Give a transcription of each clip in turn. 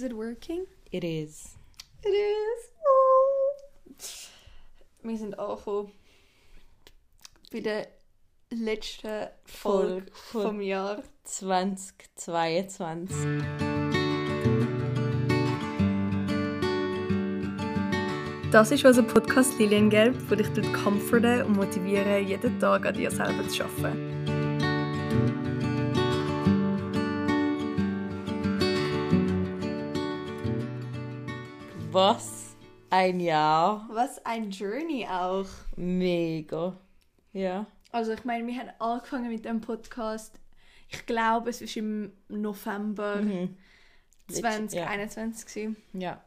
Is it working? It is. It is. Oh. Wir sind angekommen bei der letzten Folge Folge vom Jahr. 2022. Das ist unser Podcast Liliengelb, wo dich comforten und motivieren, jeden Tag an dir selber zu arbeiten. Was ein Jahr. Was ein Journey auch. Mega. Ja. Also ich meine, wir haben angefangen mit dem Podcast. Ich glaube, es war im November Mhm. 2021. gewesen. Ja.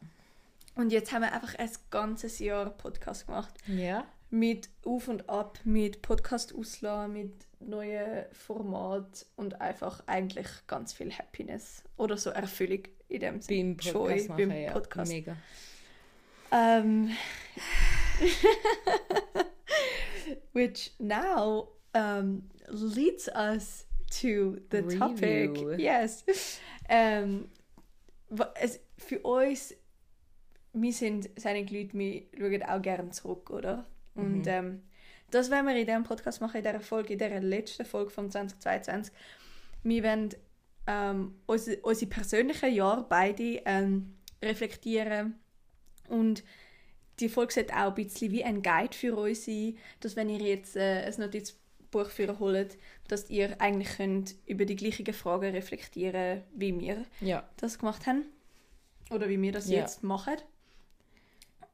Und jetzt haben wir einfach ein ganzes Jahr Podcast gemacht. Ja. Mit Auf und Ab, mit Podcast auslassen, mit neuen Format und einfach eigentlich ganz viel Happiness oder so Erfüllung in dem Sinne. Beim Podcast machen, beim ja. Podcast. Mega. Um, which now um, leads us to the topic. Review. Yes. Um, es, für uns, wir sind einige Leute, wir schauen auch gerne zurück, oder? Und Mhm. ähm, das werden wir in diesem Podcast machen, in dieser Folge, in dieser letzten Folge von 2022. Wir werden ähm, unsere, unsere persönlichen Jahre beide ähm, reflektieren und die Folge sollte auch ein bisschen wie ein Guide für euch sein, dass wenn ihr jetzt äh, ein Notizbuch für holt, dass ihr eigentlich könnt über die gleichen Fragen reflektieren wie wir Ja. das gemacht haben. Oder wie wir das Ja. jetzt machen.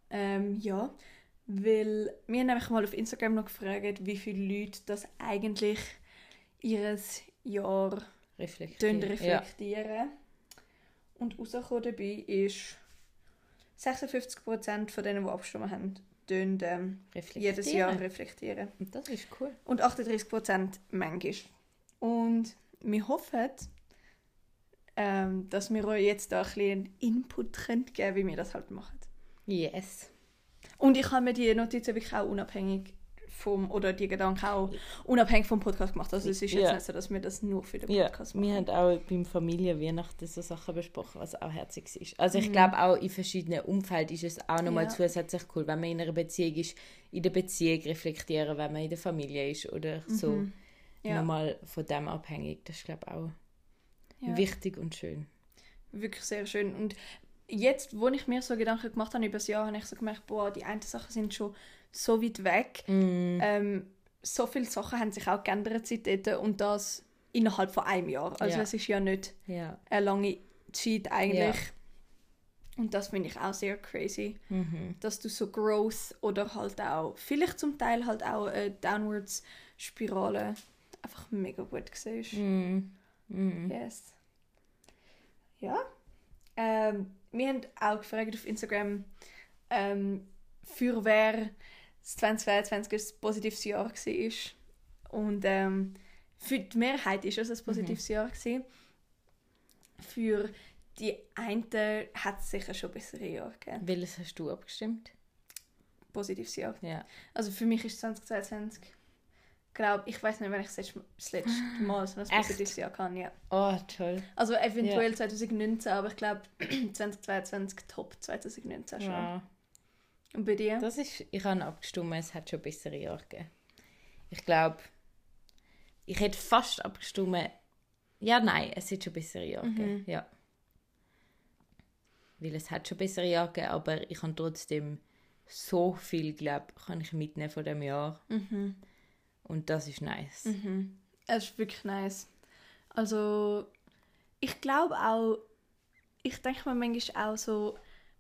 Ähm, ja, weil wir haben nämlich mal auf Instagram noch gefragt, wie viele Leute das eigentlich ihres Jahr tun Reflektieren. Ja. reflektieren. Und rausgekommen dabei ist 56% von denen, die abgestimmt haben, tun, ähm, Reflektieren. jedes Jahr reflektieren. Und das ist cool. Und 38% manchmal. Und wir hoffen, ähm, dass wir euch jetzt da ein bisschen einen Input können geben wie wir das halt machen. Yes. Und ich habe mir die Notizen wirklich auch unabhängig vom, oder die Gedanken auch unabhängig vom Podcast gemacht. Also es ist jetzt Ja. nicht so, dass wir das nur für den Ja, Podcast machen. wir haben auch beim Familienweihnachten so Sachen besprochen, was auch herzig ist. Also ich Mhm. glaube auch in verschiedenen Umfelden ist es auch nochmal Ja. zusätzlich cool, wenn man in einer Beziehung ist, in der Beziehung reflektieren, wenn man in der Familie ist oder so. Mhm. Ja. Nochmal von dem abhängig. Das ist glaube ich auch Ja. wichtig und schön. Wirklich sehr schön. Und jetzt, wo ich mir so Gedanken gemacht habe über das Jahr, habe ich so gemerkt, boah, die einen Sachen sind schon so weit weg. Mm. Ähm, so viele Sachen haben sich auch geändert seitdem und das innerhalb von einem Jahr. Also Ja. es ist ja nicht Ja. eine lange Zeit eigentlich. Und das finde ich auch sehr crazy, Mhm. dass du so Growth oder halt auch, vielleicht zum Teil halt auch eine Downwards-Spirale einfach mega gut siehst. Mhm. Mhm. Yes. Ja. Ähm, wir haben auch gefragt auf Instagram, ähm, für wer das 2022 ein positives Jahr war. Und ähm, für die Mehrheit ist es ein positives Jahr. Gewesen. Für die einen hat es sicher schon bessere Jahre gegeben. Welches hast du abgestimmt? Positives Jahr. Ja. Also für mich ist 2022, glaube ich, weiß nicht, wenn ich das letzte, das letzte Mal so ein positives Jahr kann. Ja. Oh, toll. Also eventuell 2019, aber ich glaube 2022 top 2019 schon. Ja. Und bei dir? Das ist, ich habe abgestimmt, es hat schon bessere Jahre gegeben. Ich glaube, ich hätte fast abgestimmt, ja, nein, es hat schon bessere Jahre Mhm. gegeben. Ja. Weil es hat schon bessere Jahre gegeben, aber ich habe trotzdem so viel, glaube kann ich mitnehmen von dem Jahr. Mhm. Und das ist nice. Mhm. Es ist wirklich nice. Also ich glaube auch, ich denke mir manchmal auch so,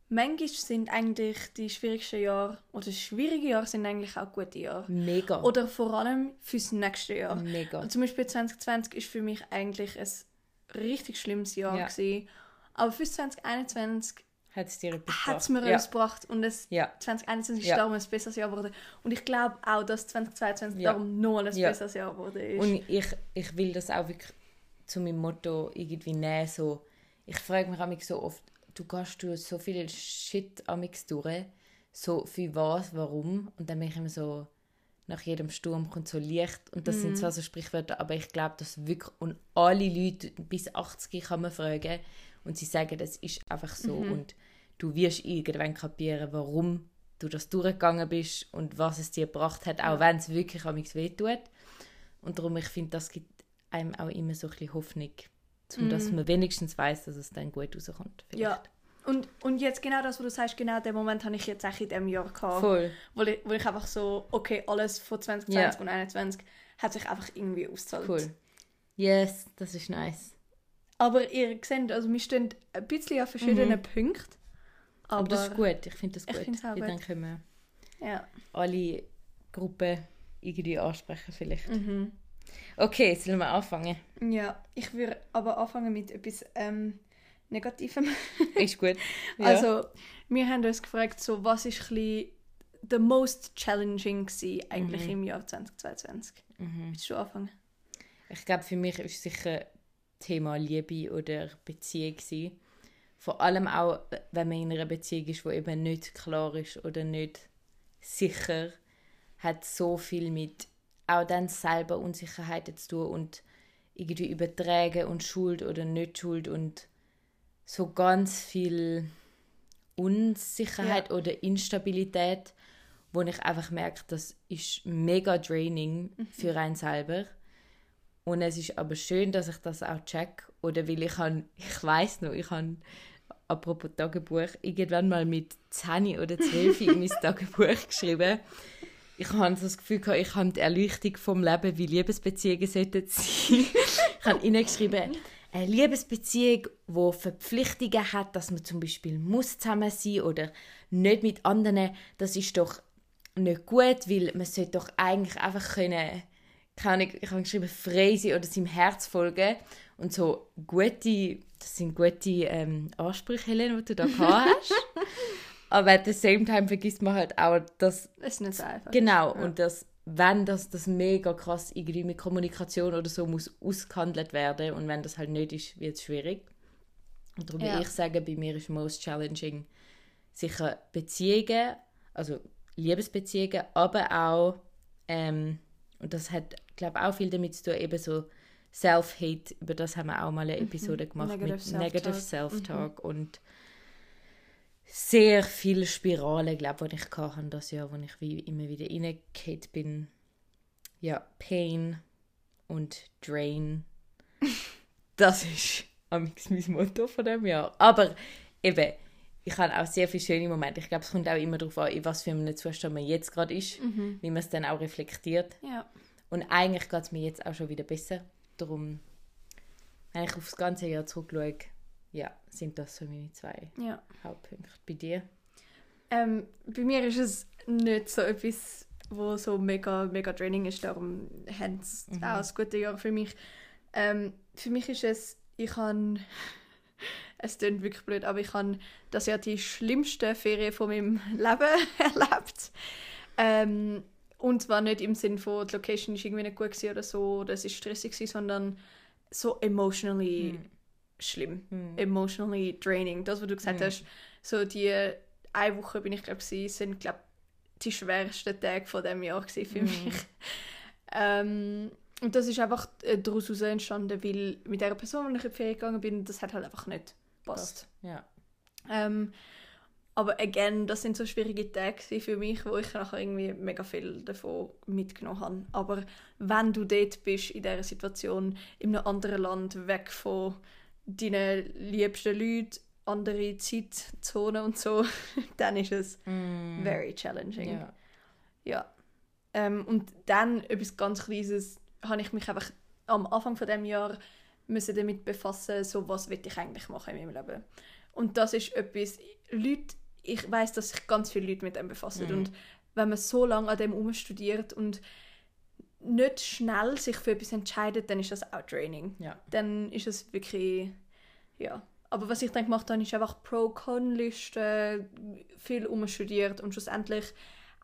manchmal sind eigentlich die schwierigsten Jahre oder schwierige Jahre sind eigentlich auch gute Jahre. Mega. Oder vor allem fürs nächste Jahr. Mega. Zum Beispiel 2020 ist für mich eigentlich ein richtig schlimmes Jahr Ja. gewesen. Aber fürs 2021 Hat es dir etwas hat es gebracht? mir ja. etwas gebracht und es Ja. 2021 ist Ja. darum ein besseres Jahr geworden. Und ich glaube auch, dass 2022 Ja. darum noch ein besseres Jahr geworden ist. Und ich, ich will das auch wirklich zu meinem Motto irgendwie nehmen. So, ich frage mich mich so oft, du gehst durch so viel Shit amix durch, so für was, warum? Und dann bin ich immer so, nach jedem Sturm kommt so Licht. Und das sind zwar so Sprichwörter, aber ich glaube, dass wirklich, und alle Leute bis 80 kann man fragen. Und sie sagen, das ist einfach so Mhm. und du wirst irgendwann kapieren, warum du das durchgegangen bist und was es dir gebracht hat, auch wenn es wirklich am weh tut. Und darum, ich finde, das gibt einem auch immer so ein bisschen Hoffnung, um dass man wenigstens weiß, dass es dann gut rauskommt. Mhm. Ja. Und, und jetzt genau das, was du sagst, genau den Moment habe ich jetzt auch in diesem Jahr gehabt. Voll. Wo ich, wo ich einfach so, okay, alles von 2020 Ja. und 2021 hat sich einfach irgendwie ausgezahlt. Cool. Yes, das ist nice. Aber ihr seht, also wir stehen ein bisschen an verschiedenen Punkten. Aber, Aber, das ist gut, ich finde das Ich gut. find's auch gut. Dann können wir Ja. alle Gruppen irgendwie ansprechen vielleicht. Mhm. Okay, sollen wir anfangen? ja, ich würde aber anfangen mit etwas ähm, Negativem. Ist gut. Ja. Also, wir haben uns gefragt, so, was ist ein the most challenging gewesen, eigentlich Mhm. im Jahr 2022? Willst du anfangen? Ich glaube, für mich ist sicher Thema Liebe oder Beziehung gewesen. Vor allem auch, wenn man in einer Beziehung ist, wo eben nicht klar ist oder nicht sicher, hat so viel mit auch dann selber Unsicherheiten zu tun und irgendwie übertragen und Schuld oder nicht Schuld und so ganz viel Unsicherheit oder Instabilität, wo ich einfach merke, das ist mega draining für einen selber. Und es ist aber schön, dass ich das auch check. Oder weil ich han, ich weiß noch, ich habe apropos Tagebuch, irgendwann mal mit 10 oder 12 in mein Tagebuch geschrieben. Ich habe so das Gefühl, gehabt, ich habe die Erleuchtung vom Leben, wie Liebesbeziehungen sollten sein. ich habe hineingeschrieben, eine Liebesbeziehung, die Verpflichtungen hat, dass man zum Beispiel muss zusammen sein oder nicht mit anderen, das ist doch nicht gut, weil man sollte doch eigentlich einfach können, keine Ahnung, ich habe geschrieben, frei sein oder seinem Herz folgen und so gute, das sind gute ähm, Ansprüche, Helene, die du da hast. Aber at the same time vergisst man halt auch, dass Das ist nicht so einfach. Genau, Ja. und dass, wenn das, das mega krass irgendwie mit Kommunikation oder so muss ausgehandelt werden und wenn das halt nicht ist, wird es schwierig. Und darum Ja. würde ich sagen, bei mir ist most challenging sicher Beziehungen, also Liebesbeziehungen, aber auch, ähm, und das hat, glaube auch viel damit zu tun, eben so Self-Hate, über das haben wir auch mal eine Episode gemacht Mhm. Negative mit Self-Talk. Negative Self-Talk und sehr viele Spiralen, glaube ich, die ich hatte das Jahr, wo ich wie immer wieder reingefallen bin. Ja, Pain und Drain. das ist amigs mein Motto von dem Jahr. Aber eben, ich habe auch sehr viele schöne Momente. Ich glaube, es kommt auch immer darauf an, in was für einem Zustand man jetzt gerade ist, wie man es dann auch reflektiert. Ja. Und eigentlich geht es mir jetzt auch schon wieder besser. Darum, wenn ich aufs ganze Jahr zurückschaue, ja, sind das so meine zwei ja. Hauptpunkte. Bei dir? Ähm, bei mir ist es nicht so etwas, wo so mega, mega draining ist, darum haben es auch ein gutes Jahr für mich. Ähm, für mich ist es, ich habe, es klingt wirklich blöd, aber ich habe das Jahr die schlimmste Ferien von meinem Leben erlebt. Ähm, und zwar nicht im Sinn von, die Location ist irgendwie nicht gut gewesen oder so, oder es ist stressig gewesen, sondern so emotionally schlimm. Emotionally draining. Das, was du gesagt hast, so die eine Woche bin ich glaube ich, sind glaube die schwersten Tage von dem Jahr gewesen für mich. ähm, und das ist einfach äh, daraus heraus entstanden, weil mit der Person, mit der ich in die Ferien gegangen bin, das hat halt einfach nicht gepasst. Ja. Ähm, aber again, das sind so schwierige Tage für mich, wo ich nachher irgendwie mega viel davon mitgenommen habe. Aber wenn du dort bist, in dieser Situation, in einem anderen Land, weg von deinen liebsten Leuten, andere Zeitzonen und so, dann ist es very challenging. ja. Ja. Ähm, und dann etwas ganz Kleines habe ich mich einfach am Anfang von dem Jahr müssen damit befassen, so was will ich eigentlich machen in meinem Leben. Und das ist etwas, Leute, ich weiß, dass sich ganz viele Leute mit dem befassen und wenn man so lange an dem umstudiert und nicht schnell sich für etwas entscheidet, dann ist das auch Training. Ja. Dann ist es wirklich, ja. Aber was ich dann gemacht habe, ist einfach Pro-Con-Listen, viel umstudiert und schlussendlich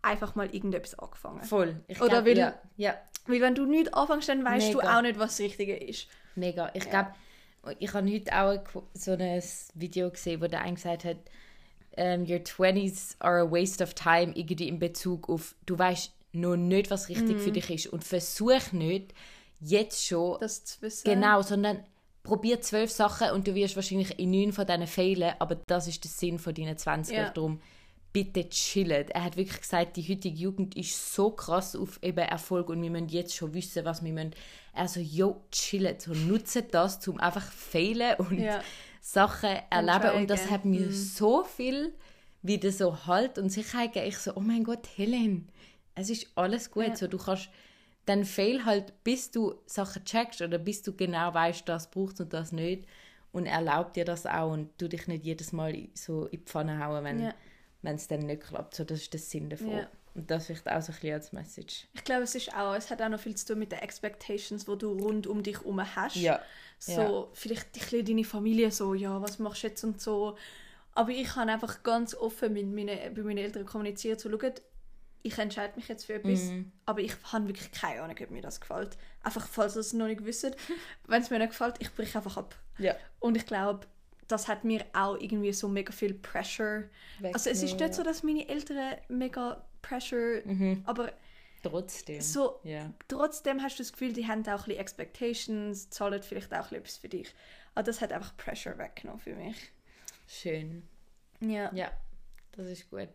einfach mal irgendetwas angefangen. Voll. Ich Oder glaub, will- ja, ja, Weil wenn du nichts anfängst, dann weißt du Mega. auch nicht, was das Richtige ist. mega. Ich glaube, ich habe heute auch so ein Video gesehen, wo der eine gesagt hat, ähm, your 20s are a waste of time, irgendwie in Bezug auf, du weißt noch nicht, was richtig für dich ist und versuch nicht, jetzt schon Das zu wissen. Genau, sondern probier zwölf Sachen und du wirst wahrscheinlich in neun von denen fehlen, aber das ist der Sinn von deinen 20 Ja. Darum bitte chillen. Er hat wirklich gesagt, die heutige Jugend ist so krass auf eben Erfolg und wir müssen jetzt schon wissen, was wir müssen. Also, jo, chillen, so nutzen das, zum einfach fehlen und Ja. Sachen erleben. Und das hat mir Mhm. so viel wieder so Halt und Sicherheit gegeben. Ich so, oh mein Gott, Helen, es ist alles gut. Ja. So, du kannst dann fail halt, bis du Sachen checkst oder bis du genau weißt, das braucht und das nicht. Und erlaub dir das auch und du dich nicht jedes Mal so in die Pfanne hauen, wenn Ja. es dann nicht klappt. So, das ist der Sinn davon. Ja. Und das vielleicht auch so ein bisschen als Message. Ich glaube, es ist auch, es hat auch noch viel zu tun mit den Expectations, die du rund um dich herum hast. Ja. So, vielleicht ein bisschen deine Familie so, ja, was machst du jetzt und so. Aber ich habe einfach ganz offen mit meinen, bei meinen Eltern kommuniziert, so, schaut, ich entscheide mich jetzt für etwas, Mhm. aber ich habe wirklich keine Ahnung, ob mir das gefällt. Einfach, falls ihr es noch nicht wisst, wenn es mir nicht gefällt, ich breche einfach ab. Ja. Und ich glaube, das hat mir auch irgendwie so mega viel Pressure. Also es ist nicht so, dass meine Eltern mega Pressure, Mhm. aber Trotzdem. so Ja. trotzdem hast du das Gefühl, die haben auch ein bisschen Expectations, zahlen vielleicht auch etwas für dich. Aber das hat einfach Pressure weggenommen für mich. Schön. Ja, Ja, das ist gut.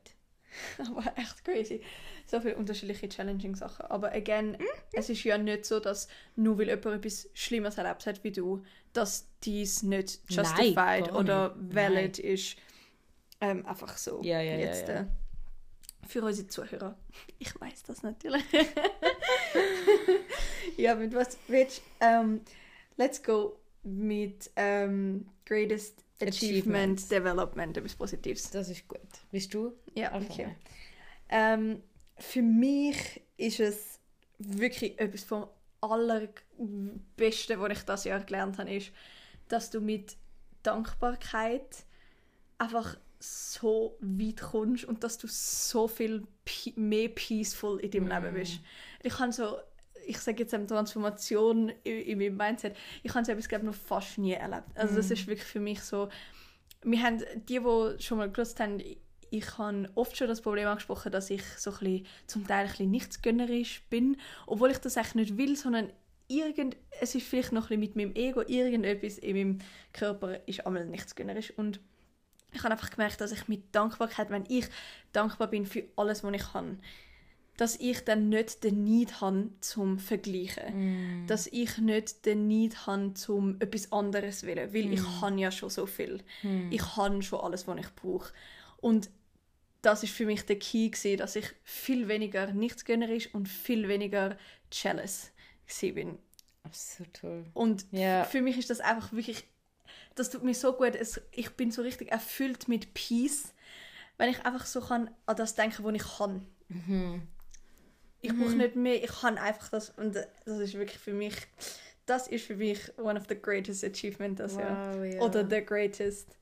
aber echt crazy. So viele unterschiedliche challenging Sachen. Aber again, es ist ja nicht so, dass nur weil jemand etwas Schlimmes erlebt hat wie du, dass dies nicht Nein, justified gar oder valid ist. Ähm, einfach so. Ja, ja, Jetzt, ja. Äh, für unsere Zuhörer. Ich weiß das natürlich. ja, mit was willst ähm, Let's go mit ähm, Greatest Achievement Achievements. Development, etwas Positives. Das ist gut. Bist du? Ja, okay. Ähm, für mich ist es wirklich etwas vom allerbesten, was ich das Jahr gelernt habe, ist, dass du mit Dankbarkeit einfach so weit kommst und dass du so viel pe mehr peaceful in deinem Leben bist. Ich habe so, ich sage jetzt eine Transformation in, in meinem Mindset, ich habe so etwas, glaube ich, noch fast nie erlebt. Also das ist wirklich für mich so, wir haben, die, die schon mal gewusst haben, ich habe oft schon das Problem angesprochen, dass ich so ein bisschen, zum Teil ein bisschen nichtsgönnerisch bin, obwohl ich das eigentlich nicht will, sondern irgend, es ist vielleicht noch ein bisschen mit meinem Ego, irgendetwas in meinem Körper ist einmal nichtsgönnerisch und ich habe einfach gemerkt, dass ich mit Dankbarkeit, wenn ich dankbar bin für alles, was ich habe, dass ich dann nicht den Need habe zum Vergleichen. Dass ich nicht den Need habe zum etwas anderes willen, weil ich habe ja schon so viel. Ich habe schon alles, was ich brauche. Und das ist für mich der Key gewesen, dass ich viel weniger nichtsgönnerisch und viel weniger jealous gewesen bin. So toll. Und Ja. für mich ist das einfach wirklich, das tut mir so gut. Es, ich bin so richtig erfüllt mit Peace, wenn ich einfach so kann an das denken, was ich kann. Mhm. Ich brauche nicht mehr, ich kann einfach das und das ist wirklich für mich, das ist für mich one of the greatest achievements das Jahr. Wow, ja. Oder the greatest.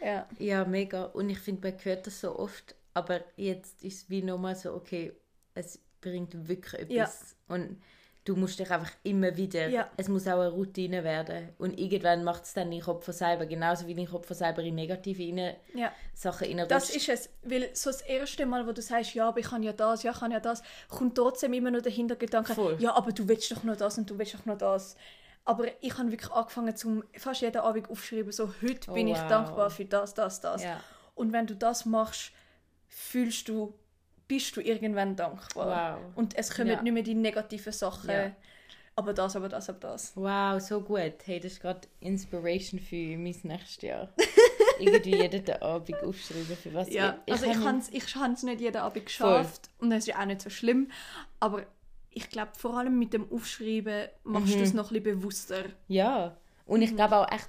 Ja. Ja, mega. Und ich finde, man hört das so oft, aber jetzt ist es wie nochmal so, okay, es bringt wirklich etwas. Ja. Und du musst dich einfach immer wieder, Ja. es muss auch eine Routine werden. Und irgendwann macht es dann dein Kopf von selber, genauso wie dein Kopf von selber in negative rein, ja. Sachen reinrutscht. Das ist es, weil so das erste Mal, wo du sagst, ja, aber ich kann ja das, ja, ich kann ja das, kommt trotzdem immer noch der Hintergedanke, Voll. ja, aber du willst doch noch das und du willst doch noch das. Aber ich habe wirklich angefangen, zum fast jeden Abend aufschreiben, so, heute Oh, bin ich wow. dankbar für das, das, das. Ja. Und wenn du das machst, fühlst du, bist du irgendwann dankbar. Wow. Und es kommen Ja. nicht mehr die negativen Sachen, Ja. aber das, aber das, aber das. Wow, so gut. Hey, das ist gerade Inspiration für mein nächstes Jahr. Irgendwie jeden Abend aufschreiben, für was Ja, also ich hab habe es ich nicht jeden Abend geschafft und das ist ja auch nicht so schlimm, aber ich glaube, vor allem mit dem Aufschreiben machst Mhm. du es noch ein bisschen bewusster. Ja, und Mhm. ich glaube auch echt,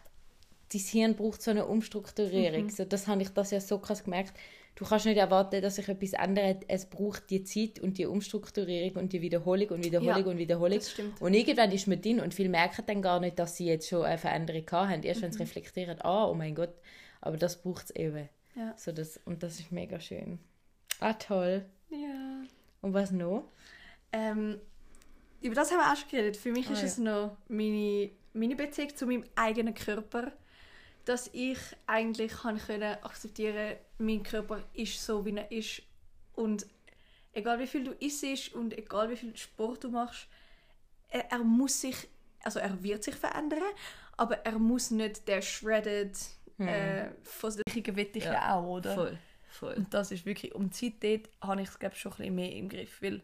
dein Hirn braucht so eine Umstrukturierung. Mhm. So, das habe ich das ja so krass gemerkt. Du kannst nicht erwarten, dass sich etwas ändert. Es braucht die Zeit und die Umstrukturierung und die Wiederholung und Wiederholung Ja, und Wiederholung. das stimmt. Und irgendwann ist man drin und viele merken dann gar nicht, dass sie jetzt schon eine Veränderung haben. Erst Mhm. wenn sie reflektieren, ah, oh mein Gott, aber das braucht es eben. Ja. So das, und das ist mega schön. Ah, toll. Ja. Und was noch? Ähm, über das haben wir auch schon geredet. Für mich Ah, ist ja. es noch meine, meine Beziehung zu meinem eigenen Körper. Dass ich eigentlich kann können akzeptieren mein Körper ist so, wie er ist. Und egal wie viel du isst und egal wie viel Sport du machst, er, er muss sich, also er wird sich verändern, aber er muss nicht der shredded äh, Versicherungen will ich ja, auch, oder? Voll, voll. Und das ist wirklich, um die Zeit dort habe ich es glaube schon ein bisschen mehr im Griff, weil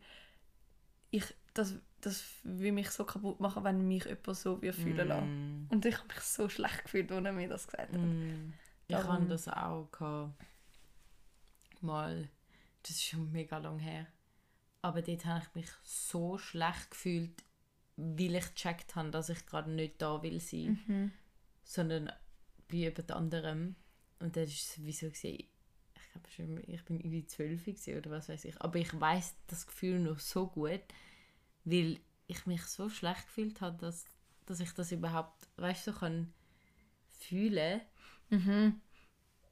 ich, das, das will mich so kaputt machen, wenn mich jemand so wie fühlen lässt. Mm. Und ich habe mich so schlecht gefühlt, als er mir das gesagt hat. Mm. Ich habe das auch gehabt. mal. Das ist schon mega lang her. Aber dort habe ich mich so schlecht gefühlt, weil ich gecheckt habe, dass ich gerade nicht da will sein, Mhm. sondern bei jemand anderem. Und das gesehen. Ich glaube schon, ich bin über zwölf oder was weiß ich. Aber ich weiß das Gefühl noch so gut, weil ich mich so schlecht gefühlt habe, dass, dass ich das überhaupt, weißt du, so kann fühlen. Mhm.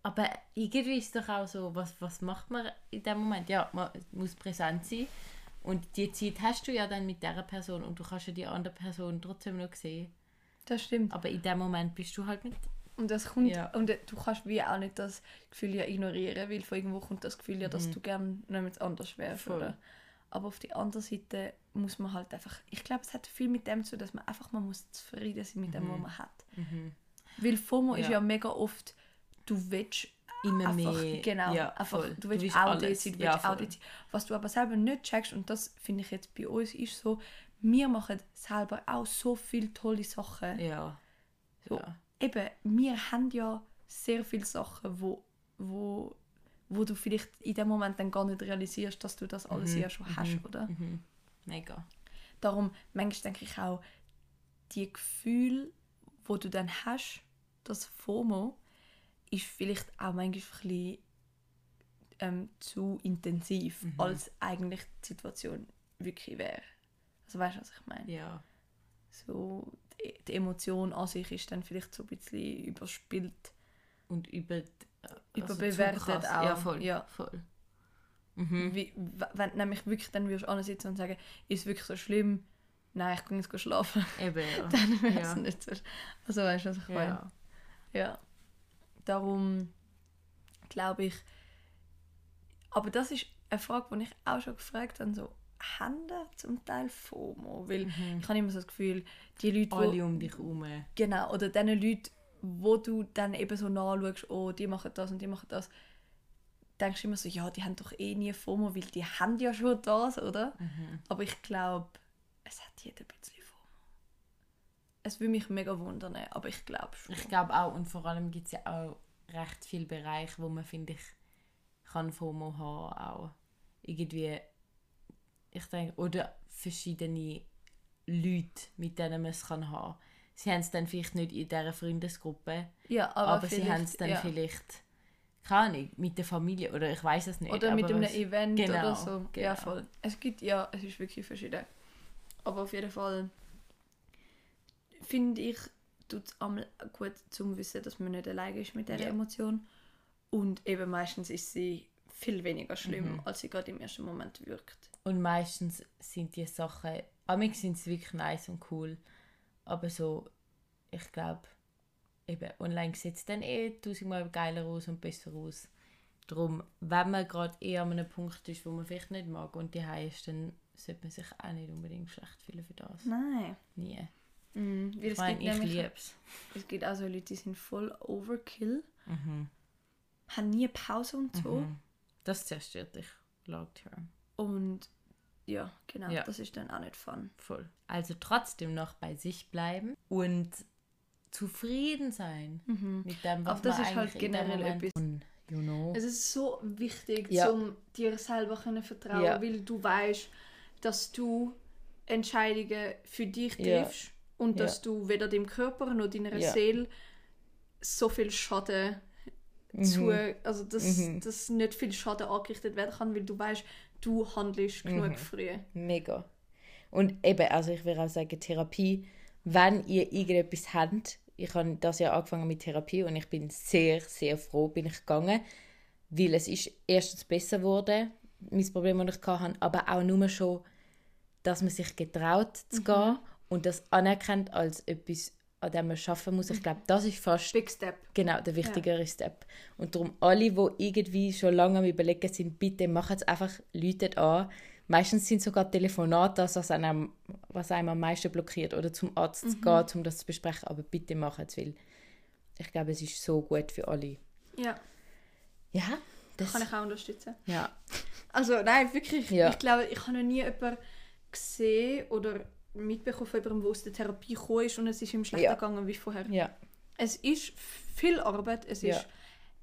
Aber irgendwie ist es doch auch so, was, was macht man in dem Moment? Ja, man muss präsent sein. Und die Zeit hast du ja dann mit dieser Person und du kannst ja die andere Person trotzdem noch sehen. Das stimmt. Aber in dem Moment bist du halt mit. Und das kommt, Ja. und du kannst wie auch nicht das Gefühl ja ignorieren, weil von irgendwo kommt das Gefühl ja, dass du gerne jemand anders wärst, Mhm. Voll. oder? Aber auf die andere Seite muss man halt einfach, ich glaube, es hat viel mit dem zu tun, dass man einfach, man muss zufrieden sein mit dem, was man hat. Weil FOMO ist Mhm. Ja. ja mega oft, du willst Immer einfach, mehr. genau, ja, einfach, voll. du willst willst auch sein, du ja, willst auch voll. dort sein. Was du aber selber nicht checkst, und das finde ich jetzt bei uns ist so, wir machen selber auch so viele tolle Sachen. Ja. So, Ja. eben, wir haben ja sehr viele Sachen, wo, wo, wo du vielleicht in dem Moment dann gar nicht realisierst, dass du das alles ja schon hast, oder? Mhm. Mega. Darum, manchmal denke ich auch, die Gefühle, wo du dann hast, das FOMO, ist vielleicht auch manchmal ein bisschen ähm, zu intensiv, als eigentlich die Situation wirklich wäre. Also weißt du, was ich meine? Ja. So, die, die Emotion an sich ist dann vielleicht so ein bisschen überspielt. Und über. äh, Überbewertet zu krass. auch, Ja, voll. ja. voll. Mhm. Wie, wenn du nämlich wirklich dann würdest ansitzen und sagen, ist es wirklich so schlimm? Nein, ich gehe jetzt schlafen. Eben, ja. dann wäre es Ja. nicht so. Also weißt du, was ich meine? ja. Ja. Darum glaube ich. Aber das ist eine Frage, die ich auch schon gefragt habe. So, haben zum Teil FOMO? Weil ich habe immer so das Gefühl, die Leute, wo, Mhm. Alle um dich herum. genau, oder diese Leute, wo du dann eben so nachschaust, oh, die machen das und die machen das, denkst immer so, ja, die haben doch eh nie FOMO, weil die haben ja schon das, oder? Mhm. Aber ich glaube, es hat jeder ein bisschen FOMO. Es würde mich mega wundern, aber ich glaube schon. Ich glaube auch, und vor allem gibt es ja auch recht viele Bereiche, wo man, finde ich, kann FOMO haben auch. Irgendwie, ich denke, oder verschiedene Leute, mit denen man es kann haben. Sie haben es dann vielleicht nicht in dieser Freundesgruppe, Ja, aber, aber, sie haben es dann ja. vielleicht, keine Ahnung, mit der Familie oder ich weiß es nicht. Oder mit einem was- Event genau, oder so. Ja, genau. voll. Es gibt, ja, es ist wirklich verschieden. Aber auf jeden Fall finde ich, tut es einmal gut zum Wissen, dass man nicht alleine ist mit dieser Ja. Emotion. Und eben meistens ist sie viel weniger schlimm, Mhm. als sie gerade im ersten Moment wirkt. Und meistens sind die Sachen, amig sind sie wirklich nice und cool, aber so, ich glaube, eben online sieht es dann eh tausendmal geiler aus und besser aus. Darum, wenn man gerade eher an einem Punkt ist, wo man vielleicht nicht mag und die ist, dann sollte man sich auch nicht unbedingt schlecht fühlen für das. Nein. Nie. Weil Ich meine, ich liebe es. es gibt auch so Leute, die sind voll Overkill, Mhm. haben nie Pause und so. Mhm. Das zerstört dich long term. Und ja, genau, Ja. das ist dann auch nicht fun. Voll. Also trotzdem noch bei sich bleiben und zufrieden sein mit dem, was Aber das man ist halt generell etwas-. You know. Es ist so wichtig, Ja. um dir selber können vertrauen, Ja. weil du weißt, dass du Entscheidungen für dich Ja. triffst und Ja. dass du weder dem Körper noch deiner. Seele so viel Schaden zu, also dass, Mhm. dass nicht viel Schaden angerichtet werden kann, weil du weißt, du handelst genug Mhm. früh. Mega. Und eben, also ich würde auch sagen, Therapie, wenn ihr irgendetwas habt, ich habe das ja angefangen mit Therapie und ich bin sehr, sehr froh, bin ich gegangen, weil es ist erstens besser geworden, mein Problem, das ich hatte, aber auch nur schon, dass man sich getraut zu gehen und das anerkennt als etwas, an dem man arbeiten muss. Ich glaube, das ist fast Big Step. Genau, der wichtigere Step. Und darum alle, die irgendwie schon lange am überlegen sind, bitte machen es einfach, läutet an. Meistens sind sogar Telefonate das, was einem, was einem am meisten blockiert. Oder zum Arzt zu gehen, um das zu besprechen. Aber bitte machen es, weil ich glaube, es ist so gut für alle. Ja, Ja, das kann ich auch unterstützen. Ja, Also nein, wirklich. Ja. Ich glaube, ich habe noch nie jemanden gesehen oder mitbekommen von jemandem, der aus der Therapie gekommen ist und es ist ihm schlechter Ja. gegangen wie vorher. ja, Es ist viel Arbeit, es Ja. ist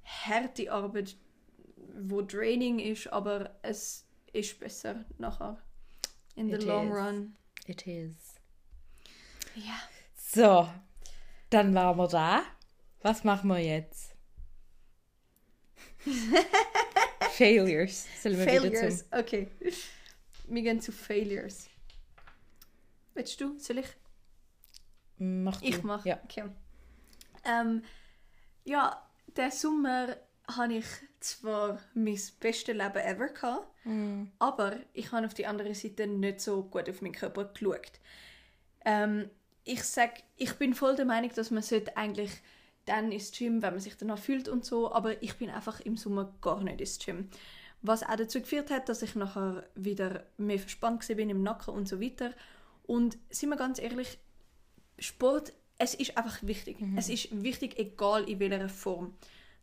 harte Arbeit, wo draining ist, aber es ist besser nachher. In the It long is. run. it is. Ja. So, dann waren wir da. Was machen wir jetzt? Failures. Sollen wir wieder Failures. zum... Okay. Wir gehen zu Failures. Willst du? Soll ich? Mach du. Ich mache. Ja. Okay. Ähm, ja, der Sommer habe ich zwar mein bestes Leben ever gehabt, Mm. aber ich habe auf die andere Seite nicht so gut auf meinen Körper geschaut. Ähm, ich sag, ich bin voll der Meinung, dass man sollte eigentlich dann ins Gym, wenn man sich danach fühlt und so, aber ich bin einfach im Sommer gar nicht ins Gym. Was auch dazu geführt hat, dass ich nachher wieder mehr verspannt bin im Nacken und so weiter. Und sind wir ganz ehrlich, Sport, es ist einfach wichtig. Es ist wichtig, egal in welcher Form.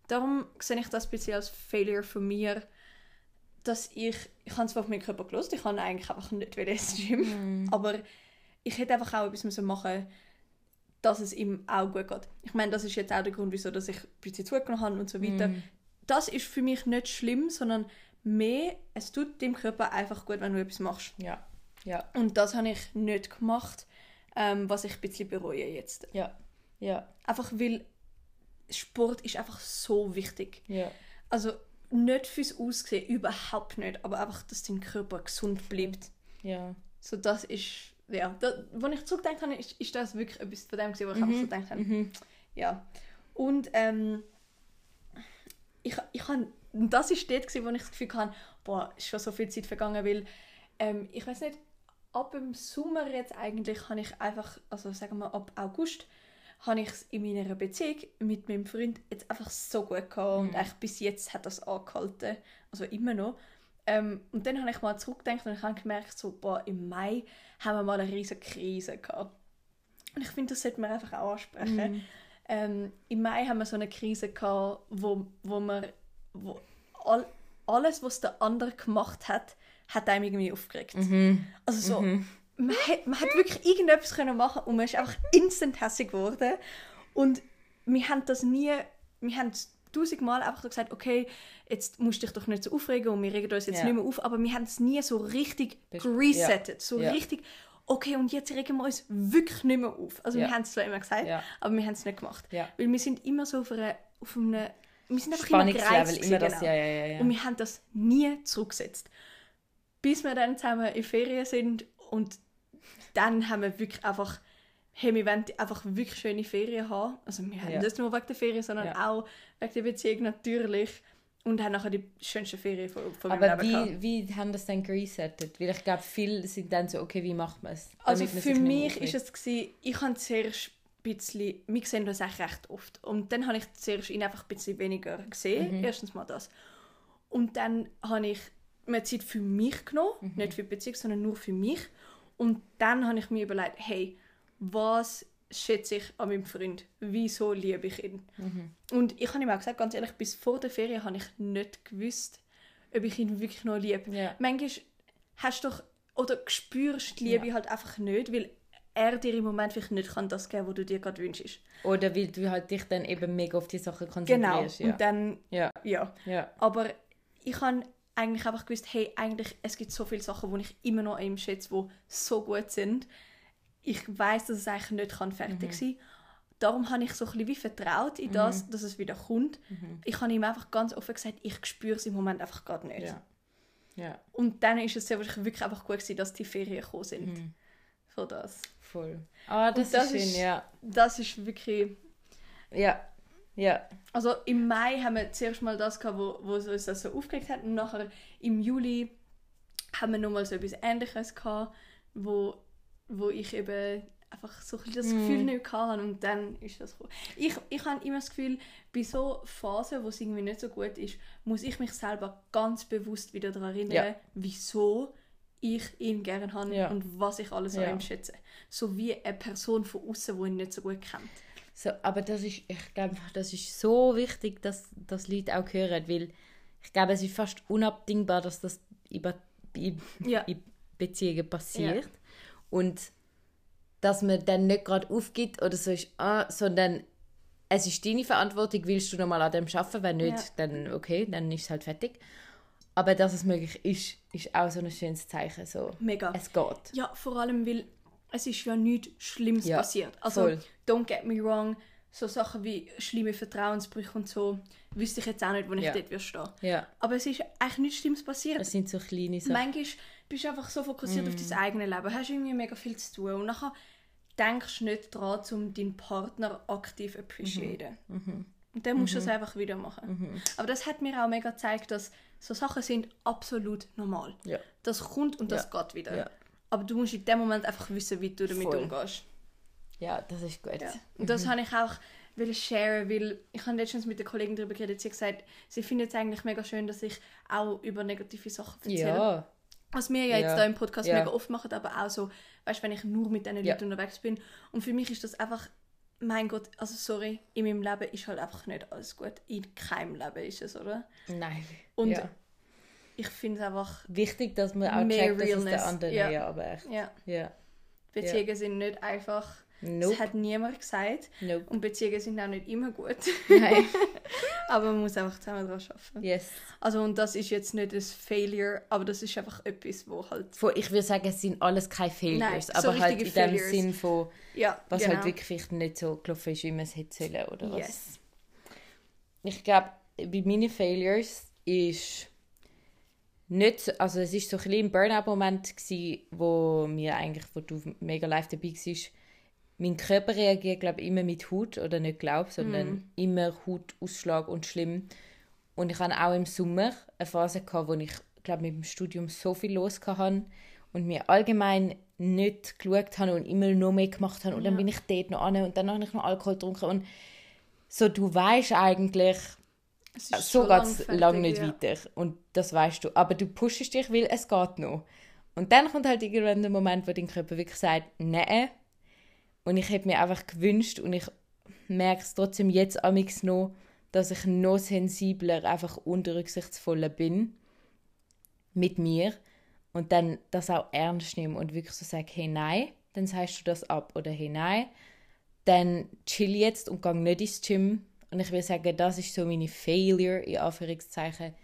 Darum sehe ich das ein bisschen als Failure von mir, dass ich, ich habe zwar auf meinen Körper gelost, ich kann eigentlich einfach nicht wieder ins Gym, aber ich hätte einfach auch etwas müssen machen dass es ihm auch gut geht. Ich meine, das ist jetzt auch der Grund, wieso dass ich ein bisschen zugenommen habe und so weiter. Das ist für mich nicht schlimm, sondern mehr, es tut dem Körper einfach gut, wenn du etwas machst. Ja, ja, Und das habe ich nicht gemacht, ähm, was ich ein bisschen bereue jetzt. ja, ja, Einfach weil Sport ist einfach so wichtig. ja. Also nicht fürs Aussehen, überhaupt nicht, aber einfach, dass dein Körper gesund bleibt. ja. So das ist, ja, da, wenn ich zurückdenke, habe, ist, ist das wirklich etwas von dem, wo ich einfach so gedacht habe. Mhm. Ja. Und ähm, ich, ich habe, das ist dort, gewesen, wo ich das Gefühl hatte, boah, ist schon so viel Zeit vergangen, weil ähm, ich weiß nicht, ab dem Sommer jetzt eigentlich habe ich einfach, also sagen wir ab August, habe ich es in meiner Beziehung mit meinem Freund jetzt einfach so gut gehabt und eigentlich bis jetzt hat das angehalten, also immer noch. Ähm, und dann habe ich mal zurückgedacht und ich habe gemerkt, so, boah, im Mai haben wir mal eine riesige Krise gehabt. Und ich finde, das sollte man einfach auch ansprechen. Ähm, Im Mai haben wir so eine Krise gehabt, wo, wo man wo all, alles, was der andere gemacht hat, hat einem irgendwie aufgeregt. Also so, man, hat, man hat wirklich irgendetwas können machen und man ist einfach instant hässig geworden. Und wir haben das nie, wir haben tausendmal einfach so gesagt, okay, jetzt musst du dich doch nicht so aufregen und wir regen uns jetzt Ja. nicht mehr auf, aber wir haben es nie so richtig geresettet, so Ja. richtig, okay, und jetzt regen wir uns wirklich nicht mehr auf. Also Ja. wir haben es zwar immer gesagt, aber wir haben es nicht gemacht. Weil wir sind immer so auf, einer, auf einem, wir sind einfach immer gereizt immer das, genau. ja, ja. ja. Und wir haben das nie zurückgesetzt. Bis wir dann zusammen in Ferien sind und dann haben wir wirklich einfach, hey, wir wollen einfach wirklich schöne Ferien haben. Also wir haben Ja. nicht nur wegen der Ferien, sondern Ja. auch wegen der Beziehung natürlich. Und haben nachher die schönste Ferien von, von meinem Aber Leben gehabt. wie, wie haben das dann geresettet? Weil ich glaube, viele sind dann so, okay, wie macht man es? Also für mich ist es gewesen, ich habe zuerst ein bisschen, wir sehen das eigentlich recht oft. Und dann habe ich zuerst ihn einfach ein bisschen weniger gesehen. Mhm. Erstens mal das. Und dann habe ich mir Zeit für mich genommen, Mhm. nicht für die Beziehung, sondern nur für mich. Und dann habe ich mir überlegt, hey, was schätze ich an meinem Freund? Wieso liebe ich ihn? Mhm. Und ich habe ihm auch gesagt, ganz ehrlich, bis vor der Ferien habe ich nicht gewusst, ob ich ihn wirklich noch liebe. Ja. Manchmal hast du doch, oder spürst die Liebe halt einfach nicht, weil er dir im Moment vielleicht nicht kann das geben, was du dir gerade wünschst. Oder weil du halt dich dann eben mega auf die Sachen Genau. konzentrierst. Ja. Und dann, ja, ja. ja, Aber ich habe eigentlich einfach gewusst, hey, eigentlich, es gibt so viele Sachen, die ich immer noch an ihm schätze, die so gut sind. Ich weiß, dass es eigentlich nicht kann fertig sein kann. Darum habe ich so ein bisschen wie vertraut in das, dass es wieder kommt. Ich habe ihm einfach ganz offen gesagt, ich spüre es im Moment einfach gerade nicht. ja. Ja, Und dann ist es sehr wahrscheinlich wirklich einfach gut gewesen, dass die Ferien gekommen sind. Für das. voll. Ah, das, das ist schön, ist- ja. Das ist wirklich... Ja, ja. Also im Mai haben wir zuerst mal das gehabt, wo, wo uns das so aufgeregt hat. Und nachher im Juli haben wir nochmal so etwas Ähnliches gehabt, wo, wo ich eben einfach so ein bisschen das Gefühl nicht hatte. Und dann ist das gekommen. Ich, ich habe immer das Gefühl, bei so Phasen, wo es irgendwie nicht so gut ist, muss ich mich selber ganz bewusst wieder daran erinnern, Ja. wieso ich ihn gerne habe Ja. und was ich alles Ja. an ihm schätze. So wie eine Person von außen, die ihn nicht so gut kennt. So, aber das ist, ich glaube, das ist so wichtig, dass, dass Leute auch hören, weil ich glaube, es ist fast unabdingbar, dass das über, in, Ja. in Beziehungen passiert. Und dass man dann nicht gerade aufgibt oder so ist, ah, sondern es ist deine Verantwortung, willst du nochmal an dem arbeiten, wenn nicht, Ja. dann okay, dann ist es halt fertig. Aber dass es möglich ist, ist auch so ein schönes Zeichen. So. Mega. Es geht. Ja, vor allem, weil es ist ja nichts Schlimmes Ja, passiert. Also, voll. don't get me wrong, so Sachen wie schlimme Vertrauensbrüche und so, wüsste ich jetzt auch nicht, wo ich Ja. dort stehen. Ja, Aber es ist eigentlich nichts Schlimmes passiert. es sind so kleine Sachen. Manchmal bist du einfach so fokussiert auf Mhm. dein eigenes Leben, hast irgendwie mega viel zu tun und nachher denkst du nicht daran, um deinen Partner aktiv zu appreciaten. Mhm. Und dann musst du das einfach wieder machen. Aber das hat mir auch mega gezeigt, dass so Sachen sind absolut normal. Ja. Das kommt und das Ja. geht wieder. Ja. Aber du musst in dem Moment einfach wissen, wie du damit Voll. umgehst. ja, das ist gut. Ja. Und das habe ich auch will sharen, weil ich habe letztens mit der Kollegin darüber geredet, sie hat gesagt, sie findet es eigentlich mega schön, dass ich auch über negative Sachen erzähle. Ja, Was wir ja jetzt Ja. da im Podcast Ja. mega oft machen, aber auch so, weißt du, wenn ich nur mit diesen. Leuten unterwegs bin. Und für mich ist das einfach, mein Gott, also sorry, in meinem Leben ist halt einfach nicht alles gut. In keinem Leben ist es, oder? nein. Und. Ich finde es einfach, Wichtig, dass man auch checkt, dass es der andere ja. ja. aber echt. ja, Ja. Beziehungen sind nicht einfach, Nope. das hat niemand gesagt. Nope. Und Beziehungen sind auch nicht immer gut. Nein. aber man muss einfach zusammen daran arbeiten. Yes. Also und das ist jetzt nicht ein Failure, aber das ist einfach etwas, wo halt, ich würde sagen, es sind alles keine Failures, so aber halt in richtige dem Failures. Sinn von, ja, was genau. halt wirklich nicht so gelaufen ist, wie man es hätte sollen, oder was. Yes. Ich glaube, bei meinen Failures ist nicht, so- also es ist so ein ein Burnout-Moment wo mir eigentlich, wo du mega live dabei warst, mein Körper reagiert, glaube ich, immer mit Haut, oder nicht glaube, sondern Mhm. immer Hautausschlag und schlimm. Und ich hatte auch im Sommer eine Phase, gehabt, wo ich, glaube mit dem Studium so viel los hatte und mir allgemein nicht geschaut habe und immer noch mehr gemacht habe. Und dann Ja. bin ich dort noch an und dann habe ich noch Alkohol getrunken. Und so, du weißt eigentlich, so schon geht es lange nicht ja. weiter. Und das weißt du. Aber du pushst dich, weil es geht noch. Und dann kommt halt irgendwann der Moment, wo dein Körper wirklich sagt, nein. Und ich hätte mir einfach gewünscht und ich merke es trotzdem jetzt amix noch, dass ich noch sensibler, einfach unrücksichtsvoller bin mit mir und dann das auch ernst nehme und wirklich so sage, hey nein, dann sagst du das ab oder hey nein, dann chill jetzt und geh nicht ins Gym. Und ich will sagen, das ist so meine Failure, in Anführungszeichen,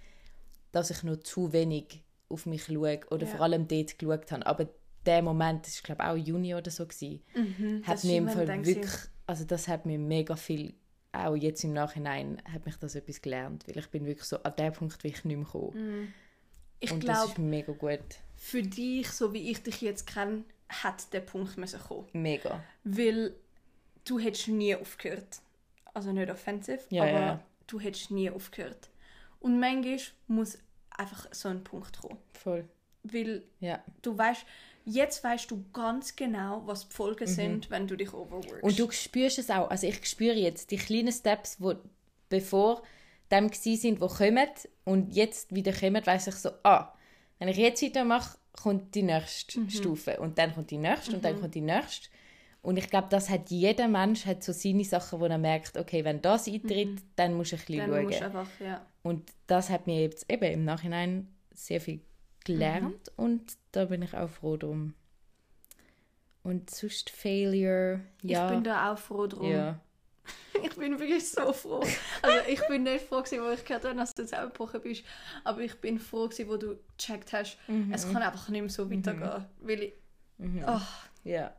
dass ich noch zu wenig auf mich schaue oder Ja. vor allem dort geschaut habe. Aber der Moment, das war glaube ich auch Juni oder so, gewesen, Mhm, hat das mir im Fall wirklich, also das hat mir mega viel, auch jetzt im Nachhinein, hat mich das etwas gelernt, weil ich bin wirklich so, an dem Punkt will ich nicht mehr kommen. Ich und das glaube, ist mega gut. für dich, so wie ich dich jetzt kenne, hat der Punkt müssen kommen. Mega. Weil du hättest nie aufgehört. Also nicht offensiv, Ja, aber ja, du hättest nie aufgehört. Und manchmal muss einfach so ein Punkt kommen. Voll. Weil Ja. du weißt, jetzt weißt du ganz genau, was die Folgen sind, wenn du dich overworkst. Mhm. Und du spürst es auch. Also ich spüre jetzt die kleinen Steps, wo bevor dem gsi sind, wo kommen und jetzt wieder kommen, weiß ich so, ah, wenn ich jetzt weitermache, kommt die nächste Mhm. Stufe und dann kommt die nächste und dann kommt die nächste. Und ich glaube, das hat jeder Mensch hat so seine Sachen, wo er merkt, okay, wenn das eintritt, dann muss ich ein bisschen Mhm. dann musst du schauen. einfach, ja. Und das hat mir jetzt eben im Nachhinein sehr viel gelernt Mhm. und da bin ich auch froh drum. Und sonst Failure, ja. Ich bin da auch froh drum. ja. Ich bin wirklich so froh. Also ich bin nicht froh gewesen, wo ich gehört habe, dass du zusammengebrochen bist, aber ich bin froh gewesen, wo du gecheckt hast, es kann einfach nicht mehr so weitergehen, weil ich, oh, Ja.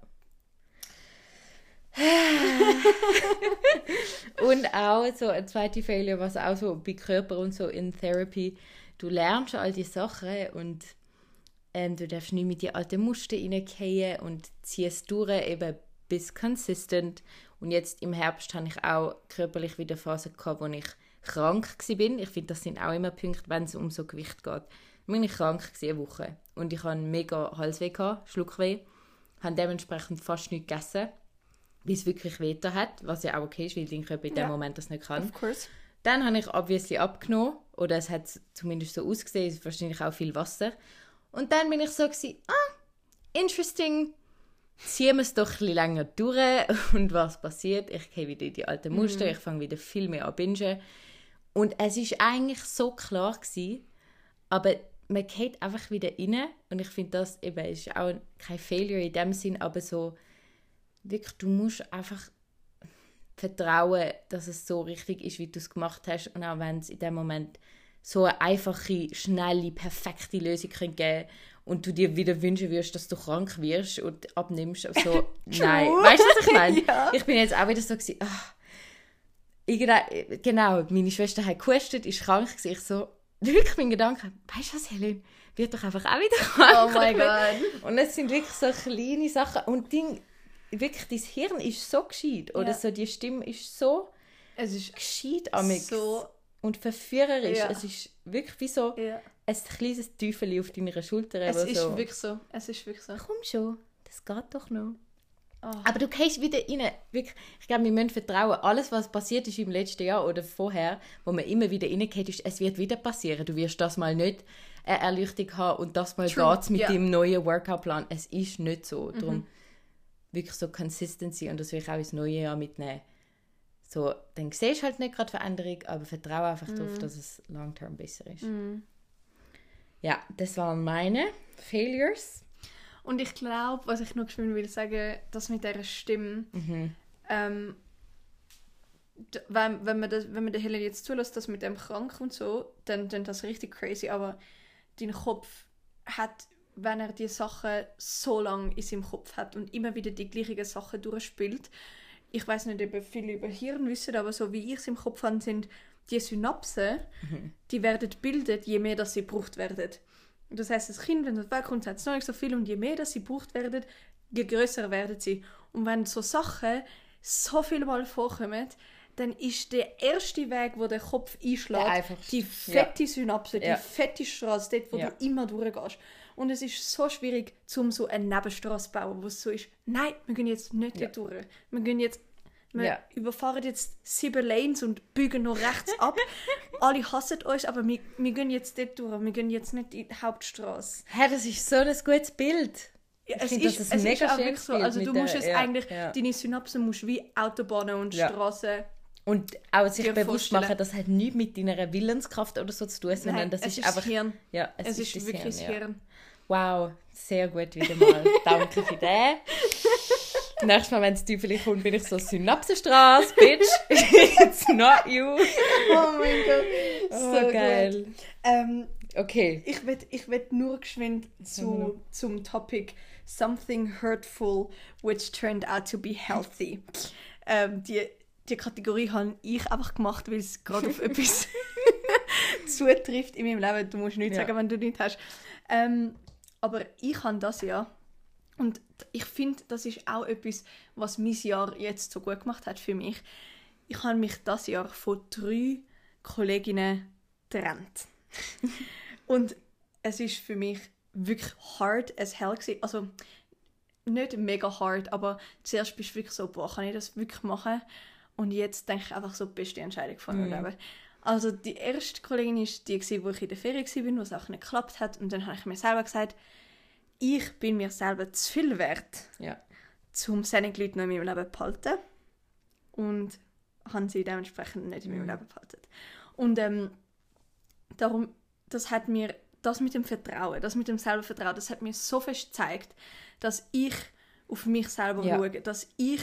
und auch so ein zweiter Failure, was auch so bei Körper und so in Therapy, du lernst all die Sachen und ähm, du darfst nicht mit die alten Muster reingehen und ziehst durch, eben bis consistent. Und jetzt im Herbst habe ich auch körperlich wieder Phasen gehabt, wo ich krank war. Ich finde, das sind auch immer Punkte, wenn es um so Gewicht geht. Bin ich krank eine Woche und ich hatte mega Halsweh, Schluckweh, habe dementsprechend fast nichts gegessen, bis es wirklich weh getan hat, was ja auch okay ist, weil dein Körper in dem Ja. Moment das nicht kann. of course. Dann habe ich obviously abgenommen, oder es hat zumindest so ausgesehen, es ist wahrscheinlich auch viel Wasser. Und dann bin ich so, gewesen, ah, interesting, ziehen wir es doch ein bisschen länger durch. Und was passiert? Ich gehe wieder in die alten Muster, ich fange wieder viel mehr an bingen. Und es ist eigentlich so klar gewesen, aber man geht einfach wieder rein und ich finde das eben ist auch kein Failure in dem Sinn, aber so wirklich, du musst einfach vertrauen, dass es so richtig ist, wie du es gemacht hast und auch wenn es in dem Moment so eine einfache, schnelle, perfekte Lösung geben kann und du dir wieder wünschen würdest, dass du krank wirst und abnimmst, so, nein, weißt du, was ich meine? Ja. Ich bin jetzt auch wieder so gewesen, ah, irgendein- genau, meine Schwester hat gehustet, ist krank gewesen, ich so, wirklich mein Gedanke, weißt du was, Helen, wird doch einfach auch wieder krank. Oh mein Gott. Und es sind wirklich so kleine Sachen und Ding, wirklich, dein Hirn ist so gescheit oder Ja. so, die Stimme ist so Es ist gescheit amix so... und verführerisch. Ja. Es ist wirklich wie so Ja. ein kleines Teufel auf deiner Schulter. Es ist so, wirklich so. Es ist wirklich so. Komm schon, das geht doch noch. Oh. Aber du gehst wieder rein. Wirklich, ich glaube, wir müssen vertrauen. Alles, was passiert ist im letzten Jahr oder vorher, wo man immer wieder reingeht, ist, es wird wieder passieren. Du wirst das mal nicht eine Erleuchtung haben und das mal True, geht's mit. Mhm. deinem neuen Workout-Plan. Es ist nicht so. Darum wirklich so Consistency und das will ich auch ins neue Jahr mitnehmen. So, dann siehst du halt nicht gerade Veränderung, aber vertraue einfach Mhm. darauf, dass es long-term besser ist. Ja, das waren meine Failures. Und ich glaube, was ich noch geschwind will sagen, das mit dieser Stimme, ähm, d- wenn, wenn, man das, wenn man der Helen jetzt zulässt, das mit dem krank und so, dann dann das richtig crazy. Aber dein Kopf hat, wenn er die Sachen so lange in seinem Kopf hat und immer wieder die gleichen Sachen durchspielt, ich weiß nicht, ob viele über Hirn wissen, aber so wie ich es im Kopf habe, sind die Synapsen, die werden gebildet, je mehr dass sie gebraucht werden. Das heißt, das Kind, wenn es wegkommt, hat es noch nicht so viel und je mehr dass sie gebraucht werden, je größer werden sie. Und wenn so Sachen so viel Mal vorkommen, dann ist der erste Weg, wo der Kopf einschlägt, Der die fette Synapse, die Ja. fette Straße, dort, wo Ja. du immer durchgehst. Und es ist so schwierig, zum so eine Nebenstraße zu bauen, wo es so ist, nein, wir gehen jetzt nicht Ja. durch. Wir gehen jetzt, wir Ja. überfahren jetzt sieben Lanes und biegen noch rechts ab. Alle hassen uns, aber wir, wir gehen jetzt dort durch. Wir gehen jetzt nicht in die Hauptstraße. Hey, das ist so ein gutes Bild. Ja, Ich es finde, ist, das ist es mega ist auch wirklich so. Also du der- musst es ja, eigentlich, deine Synapsen musst wie Autobahnen und. Straßen. Und auch sich bewusst vorstellen. machen, das hat nichts mit deiner Willenskraft oder so zu tun, sondern Nein, das es ist, ist einfach... das Hirn. Ja, es, Es, ist, das wirklich das Hirn, ja. Hirn. Wow, sehr gut wieder mal. Danke für den. Nächstes Mal, wenn es Teufel kommt, bin ich so Synapsenstraße, Bitch. It's not you. Oh mein Gott. Oh, so geil. gut. Ähm, Okay. ich will ich will nur geschwind zu, zum Topic Something Hurtful which turned out to be healthy. ähm, die, die Kategorie habe ich einfach gemacht, weil es gerade auf etwas zutrifft in meinem Leben. Du musst nichts Ja. sagen, wenn du nichts hast. Ähm, aber ich habe das ja. Und ich finde, das ist auch etwas, was mein Jahr jetzt so gut gemacht hat für mich. Ich habe mich das Jahr von drei Kolleginnen getrennt. Und es ist für mich wirklich hard as hell gewesen. Also nicht mega hard, aber zuerst bist du wirklich so, boah, kann ich das wirklich machen? Und jetzt denke ich einfach so, die beste Entscheidung von meinem Leben. Also die erste Kollegin war die, gewesen, wo ich in der Ferien war, wo es auch nicht geklappt hat. Und dann habe ich mir selber gesagt, ich bin mir selber zu viel wert, Ja. um solche Leute noch in meinem Leben zu behalten. Und haben sie dementsprechend nicht in meinem Leben behalten. Und ähm, darum, das hat mir, das mit dem Vertrauen, das mit dem Selbstvertrauen, das hat mir so fest gezeigt, dass ich auf mich selber Ja. schaue, dass ich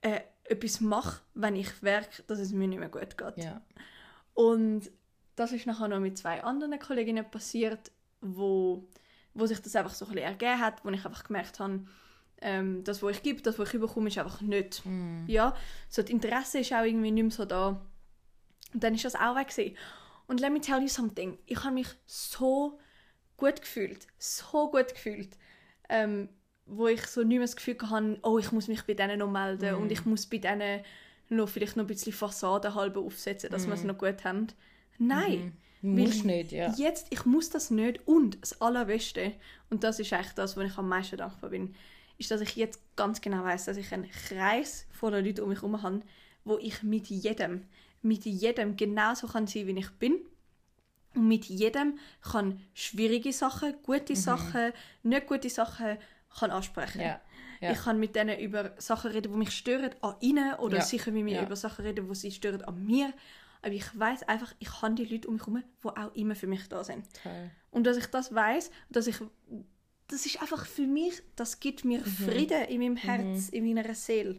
äh, etwas mache, wenn ich merke, dass es mir nicht mehr gut geht. Ja. Und das ist nachher noch mit zwei anderen Kolleginnen passiert, wo, wo sich das einfach so ein bisschen ergeben hat, wo ich einfach gemerkt habe, ähm, das, was ich gebe, das, was ich bekomme, ist einfach nicht. Ja, so das Interesse ist auch irgendwie nicht mehr so da. Und dann ist das auch weg gewesen. Und let me tell you something, ich habe mich so gut gefühlt, so gut gefühlt, ähm, wo ich so nicht mehr das Gefühl hatte, oh, ich muss mich bei denen noch melden und ich muss bei denen noch vielleicht noch ein bisschen Fassade halber aufsetzen, dass wir es noch gut haben. Nein, Muss Weil nicht, ja. jetzt, ich muss das nicht und das Allerbeste, und das ist eigentlich das, wo ich am meisten dankbar bin, ist, dass ich jetzt ganz genau weiß, dass ich einen Kreis voller Leute um mich herum habe, wo ich mit jedem, mit jedem genauso kann sein, wie ich bin Und mit jedem kann schwierige Sachen, gute Sachen, nicht gute Sachen kann ansprechen. Mhm. Ja. Ja. Ich kann mit denen über Sachen reden, die mich stören, an ihnen oder Ja. sicher mit mir Ja. über Sachen reden, die sie stören an mir. Aber ich weiß einfach, ich habe die Leute um mich herum, die auch immer für mich da sind. Toll. Und dass ich das weiß, dass ich das ist einfach für mich, das gibt mir Frieden in meinem Herz, in meiner Seele.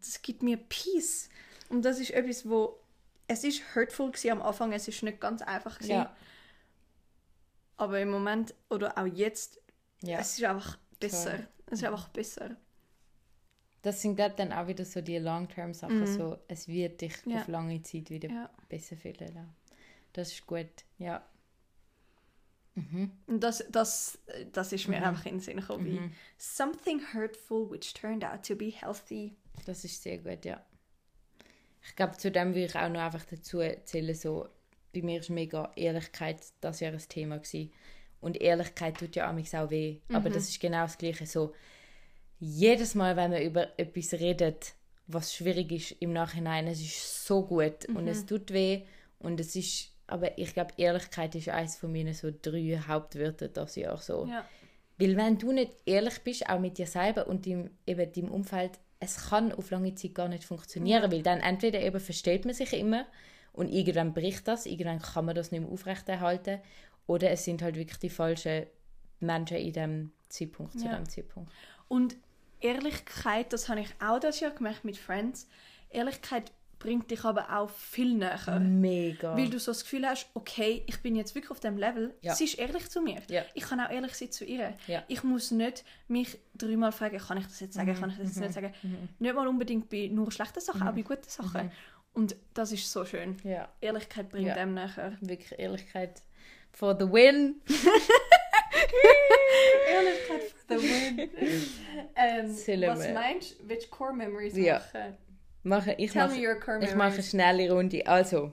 Das gibt mir Peace. Und das ist etwas, wo es ist hurtful am Anfang, es ist nicht ganz einfach gewesen. Ja. Aber im Moment oder auch jetzt, Ja. es ist einfach besser. Es ist einfach besser. Das sind glaub, dann auch wieder so die Long-Term-Sachen. So, es wird dich Ja. auf lange Zeit wieder Ja. besser fühlen. Ja. Das ist gut. Ja. Und das, das, das ist mir Mhm. einfach in den Sinn gekommen, wie something hurtful which turned out to be healthy. Das ist sehr gut, ja. Ich glaube, zu dem will ich auch noch einfach dazu erzählen, so, bei mir ist mega Ehrlichkeit das Jahr ein Thema gewesen. Und Ehrlichkeit tut ja amigs auch weh. Aber das ist genau das Gleiche. So, jedes Mal, wenn man über etwas redet, was schwierig ist im Nachhinein, es ist so gut und es tut weh und es ist, aber ich glaube, Ehrlichkeit ist eines von meinen so drei Hauptwörter das Jahr so. Ja. Weil wenn du nicht ehrlich bist, auch mit dir selber und deinem, eben deinem Umfeld, es kann auf lange Zeit gar nicht funktionieren, weil dann entweder eben versteht man sich immer und irgendwann bricht das, irgendwann kann man das nicht mehr aufrechterhalten oder es sind halt wirklich die falschen Menschen in dem Zeitpunkt, zu Ja. dem Zeitpunkt. Und Ehrlichkeit, das habe ich auch das Jahr gemacht mit Friends. Ehrlichkeit bringt dich aber auch viel näher. Mega. Weil du so das Gefühl hast, okay, ich bin jetzt wirklich auf dem Level. Ja. Sie ist ehrlich zu mir. Ja. Ich kann auch ehrlich sein zu ihr. Ja. Ich muss nicht mich dreimal fragen, kann ich das jetzt sagen, kann ich das jetzt nicht sagen. Nicht mal unbedingt bei nur schlechten Sachen, auch bei guten Sachen. Und das ist so schön. ja, Ehrlichkeit bringt dem nachher. wirklich Ehrlichkeit for the win. Ehrlichkeit for the win. ähm, Zählen was meinst du, welche Core Memories Ja. machen? Mache, ich Tell mache, me your core Ich memories. mache eine schnelle Runde. Also,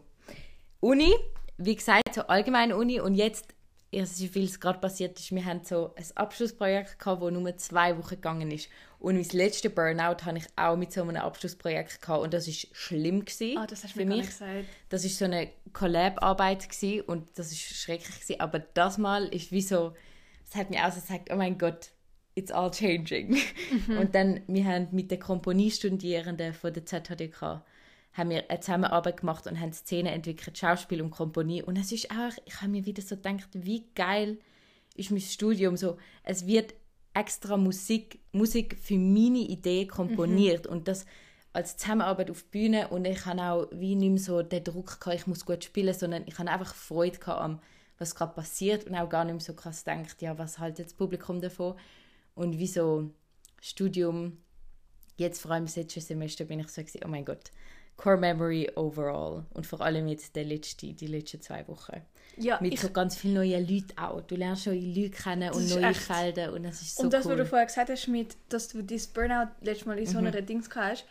Uni, wie gesagt, so allgemeine Uni und jetzt, erst wie viel es gerade passiert ist, wir haben so ein Abschlussprojekt gehabt, das nur zwei Wochen gegangen ist. Und mein letztes Burnout habe ich auch mit so einem Abschlussprojekt gehabt und das ist schlimm gewesen Ah, das hast du für mir mich. gesagt. Das ist so eine Collab-Arbeit gewesen und das ist schrecklich gewesen. Aber das Mal ist wie so, es hat mir auch so gesagt, oh mein Gott, it's all changing. Und dann, wir haben mit den Komponiestudierenden von der ZHDK haben wir eine Zusammenarbeit gemacht und haben Szenen entwickelt, Schauspiel und Komponie. Und es ist auch, ich habe mir wieder so gedacht, wie geil ist mein Studium? So. Es wird extra Musik, Musik für meine Idee komponiert. Und das als Zusammenarbeit auf die Bühne. Und ich habe auch wie nicht mehr so den Druck gehabt, ich muss gut spielen, sondern ich habe einfach Freude gehabt am, was gerade passiert. Und auch gar nicht mehr so krass gedacht, ja, was halt jetzt das Publikum davon? Und wie so Studium, jetzt vor allem das letzte Semester bin ich so gewesen, oh mein Gott, Core Memory overall und vor allem jetzt der letzte, die letzten zwei Wochen. Ja, Mit ich, so ganz vielen neuen Leuten auch. Du lernst neue Leute kennen und neue echt. Felder und das ist so und das, cool. was du vorher gesagt hast, mit, dass du dieses Burnout letztes Mal in Mhm. so einer Dings hast,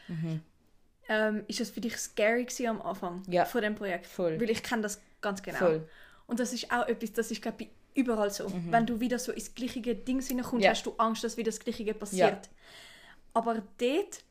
ähm, ist das für dich scary gewesen am Anfang Ja. von dem Projekt? Voll. Weil ich kenne das ganz genau. Voll. Mhm. Und das ist auch etwas, das ist glaube ich überall so. Wenn du wieder so ins gleiche Ding hineinkommst, Ja. hast du Angst, dass wieder das Gleiche passiert. Aber dort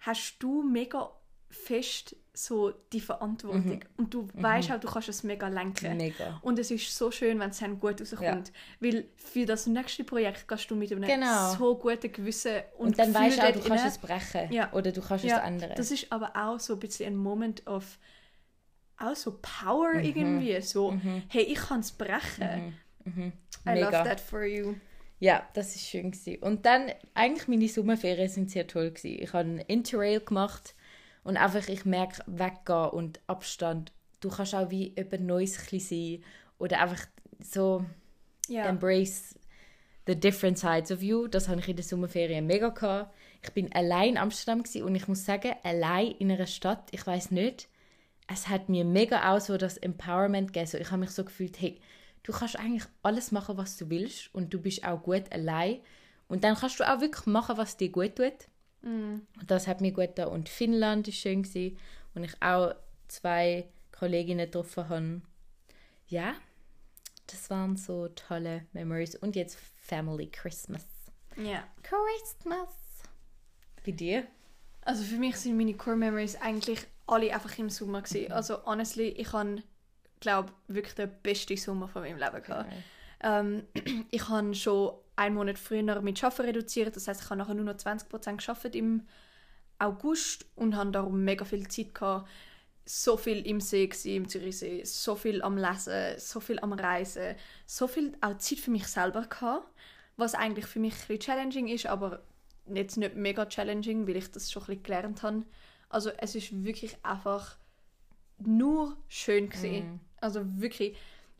hast du mega fest so die Verantwortung. Und du weißt auch, du kannst es mega lenken. Mhm. Mega. Und es ist so schön, wenn es dann gut rauskommt. Weil für das nächste Projekt gehst du mit einem Genau. so guten Gewissen und, Und dann Gefühl weißt du auch, du kannst es brechen Ja. oder du kannst ja, es ändern. Das ist aber auch so ein bisschen ein Moment of auch so Power Mhm. irgendwie. So, hey, ich kann es brechen. I love that for you. Ja, das ist schön gewesen. Und dann eigentlich meine Sommerferien sind sehr toll gewesen. Ich habe ein Interrail gemacht und einfach ich merke weggehen und Abstand. Du kannst auch wie über Neues sein oder einfach so Ja. embrace the different sides of you. Das habe ich in der Sommerferien mega gehabt. Ich bin allein in Amsterdam und ich muss sagen, allein in einer Stadt, ich weiß nicht, es hat mir mega auch so das Empowerment gegeben. So, ich habe mich so gefühlt, hey, du kannst eigentlich alles machen, was du willst und du bist auch gut allein. Und dann kannst du auch wirklich machen, was dir gut tut. Und das hat mir gut getan. Und Finnland war schön, gewesen, wo ich auch zwei Kolleginnen getroffen habe. Ja, das waren so tolle Memories. Und jetzt Family Christmas. ja. Christmas. Bei dir? Also für mich sind meine Core Memories eigentlich alle einfach im Sommer Mhm. gewesen. Also honestly, ich habe glaube, wirklich der beste Sommer von meinem Leben gehabt. Geil. Ähm, ich habe schon einen Monat früher mit Arbeiten reduziert. Das heißt, ich habe nachher nur noch 20% geschafft im August und habe darum mega viel Zeit gehabt. So viel im See gewesen, im Zürichsee, so viel am Lesen, so viel am Reisen, so viel auch Zeit für mich selber gehabt, was eigentlich für mich ein bisschen challenging ist, aber jetzt nicht mega challenging, weil ich das schon ein bisschen gelernt habe. Also es ist wirklich einfach nur schön gesehen. Mhm. Also wirklich.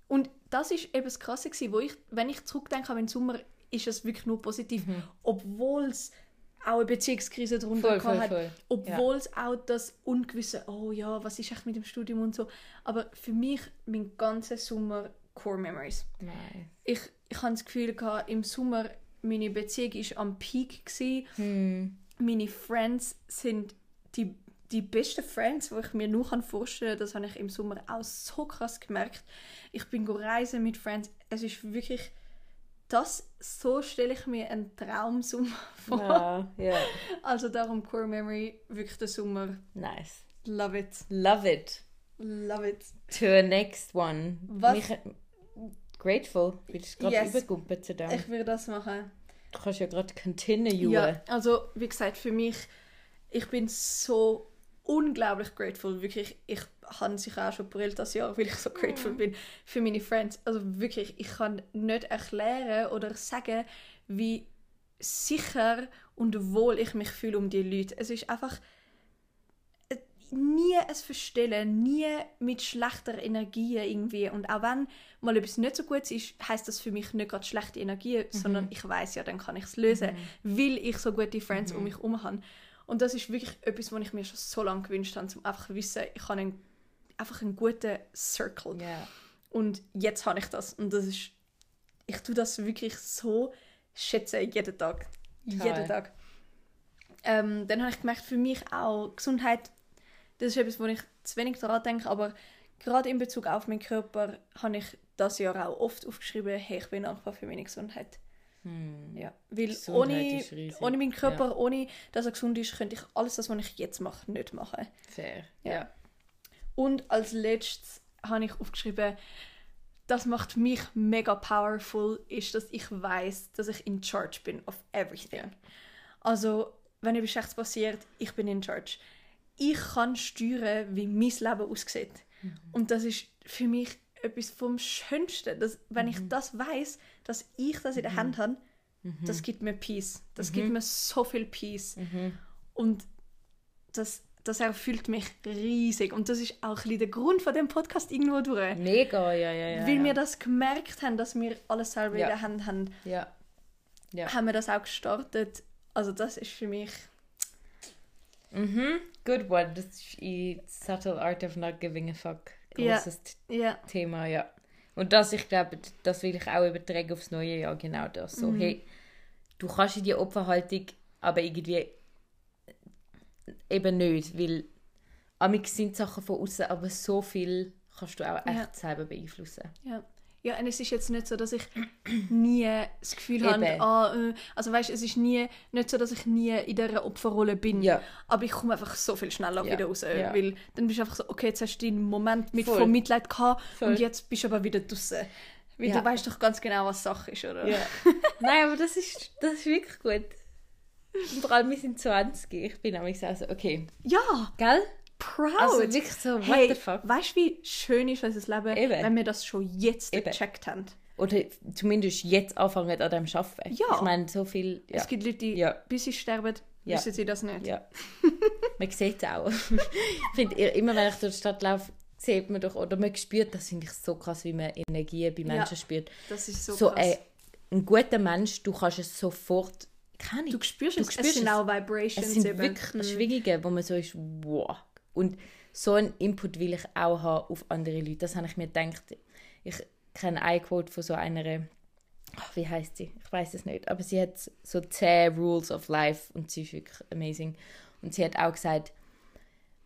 Und das ist eben das Krasse gewesen, wo ich, wenn ich zurückdenke an den Sommer, ist es wirklich nur positiv, obwohl es auch eine Beziehungskrise darunter Mhm. Voll, voll, hat, voll. obwohl es auch das Ungewisse, oh ja, was ist echt mit dem Studium und so. Aber für mich, mein ganzer Sommer, Core Memories. Nein. Ich, ich habe das Gefühl, gehabt, im Sommer, meine Beziehung war am Peak. Gewesen. Hm. Meine Friends sind die, die besten Friends, die ich mir nur vorstellen kann. Das habe ich im Sommer auch so krass gemerkt. Ich bin reisen mit Friends. Es ist wirklich... Das, so stelle ich mir einen Traumsommer vor. Ja, ja. Also darum Core Memory, wirklich der Sommer. Nice. Love it. Love it. Love it. To the next one. Was- Mich, grateful. Du bist gerade Yes. übergumpelt zu dem. Ich will das machen. Du kannst ja gerade continue. Ja, also wie gesagt, für mich, ich bin so unglaublich grateful. Wirklich, ich habe sicher auch schon brillt das Jahr, weil ich so grateful bin für meine Friends. Also wirklich, ich kann nicht erklären oder sagen, wie sicher und wohl ich mich fühle um die Leute. Es ist einfach äh, nie ein Verstellen, nie mit schlechter Energie irgendwie. Und auch wenn mal etwas nicht so gut ist, heißt das für mich nicht gerade schlechte Energie, sondern ich weiß ja, dann kann ich es lösen, weil ich so gute Friends um mich herum habe. Und das ist wirklich etwas, was ich mir schon so lange gewünscht habe, um einfach zu wissen, ich habe einen, einfach einen guten Circle. Ja. Und jetzt habe ich das. Und das ist, ich tue das wirklich so schätzen, jeden Tag. Toll. Jeden Tag. Ähm, dann habe ich gemerkt, für mich auch Gesundheit, das ist etwas, wo ich zu wenig daran denke, aber gerade in Bezug auf meinen Körper habe ich das Jahr auch oft aufgeschrieben, hey, ich bin dankbar für meine Gesundheit. Ja, weil Gesundheit ohne, ohne meinen Körper, ohne dass er gesund ist, könnte ich alles das, was ich jetzt mache, nicht machen. Fair. Ja. Ja. Und als letztes habe ich aufgeschrieben, das macht mich mega powerful, ist, dass ich weiß, dass ich in charge bin of everything. Also, wenn etwas Schlechtes passiert, ich bin in charge. Ich kann steuern, wie mein Leben aussieht. Und das ist für mich etwas vom Schönsten. Dass, wenn ich das weiß, dass ich das in der Hand habe, das gibt mir Peace. Das gibt mir so viel Peace. Und das, das erfüllt mich riesig. Und das ist auch ein der Grund von dem Podcast irgendwo durch. Mega, ja, ja, ja. Weil ja. wir das gemerkt haben, dass wir alles selber Ja. in der Hand haben, Ja. Ja. haben wir das auch gestartet. Also das ist für mich... Mhm. Good one. Das ist in Subtle Art of Not Giving a Fuck. Großes Ja, Thema, ja. Und das, ich glaube, das will ich auch übertragen aufs neue Jahr, genau das. So, Mhm. hey, du kannst in die Opferhaltung, aber irgendwie eben nicht, weil amix sind Sachen von außen, aber so viel kannst du auch echt Ja. selber beeinflussen. ja. Ja, und es ist jetzt nicht so, dass ich nie das Gefühl Eben. habe, ah, äh, also weißt, es ist nie, nicht so, dass ich nie in dieser Opferrolle bin. Ja. Aber ich komme einfach so viel schneller Ja. wieder raus. Ja. Weil dann bist du einfach so, okay, jetzt hast du deinen Moment mit Voll. von Mitleid gehabt Voll. und jetzt bist du aber wieder draußen. Weil du weißt doch ganz genau, was Sache ist, oder? Nein, aber das ist, das ist wirklich gut. Und Vor allem, wir sind 20. Ich bin nämlich so, okay, Ja, gell? Proud. Also wirklich so, what hey, the fuck? weißt du, wie schön ist unser Leben, Eben. wenn wir das schon jetzt Eben. gecheckt haben? Oder zumindest jetzt anfangen an dem Arbeiten. Ja. Ich meine, so viel... Ja. Es gibt Leute, die, Ja. bis sie sterben, Ja. wissen sie das nicht. Ja. man sieht es auch. ich finde, immer wenn ich durch die Stadt laufe, sieht man doch, oder man spürt, das finde ich so krass, wie man Energie bei Menschen spürt. Das ist so, So, krass. ey, ein guter Mensch, du kannst es sofort, kann ich, du spürst du es, spürst es sind es. auch Vibrations es sind eben. wirklich Mhm. Schwingungen, wo man so ist, wow. Und so einen Input will ich auch haben auf andere Leute. Das habe ich mir gedacht. Ich kenne eine Quote von so einer, ach, wie heißt sie? Ich weiß es nicht. Aber sie hat so 10 Rules of Life und sie ist wirklich amazing. Und sie hat auch gesagt,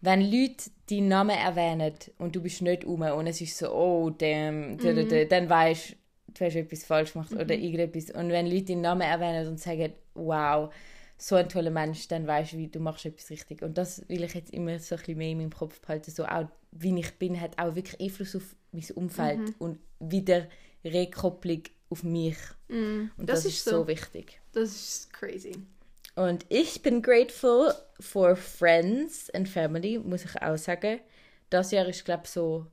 wenn Leute deinen Namen erwähnen und du bist nicht um und es ist so, oh, damn, da, da, da, dann weißt du, du hast etwas falsch gemacht oder irgendetwas. Und wenn Leute deinen Namen erwähnen und sagen, wow, so ein toller Mensch, dann weißt du, wie du machst etwas richtig. Und das will ich jetzt immer so ein bisschen mehr in meinem Kopf behalten. So auch, wie ich bin, hat auch wirklich Einfluss auf mein Umfeld Mhm. und wieder Rekopplung auf mich. Mm, Und das, ist so wichtig. Das ist crazy. Und ich bin grateful for friends and family, muss ich auch sagen. Das Jahr ist, glaube ich, so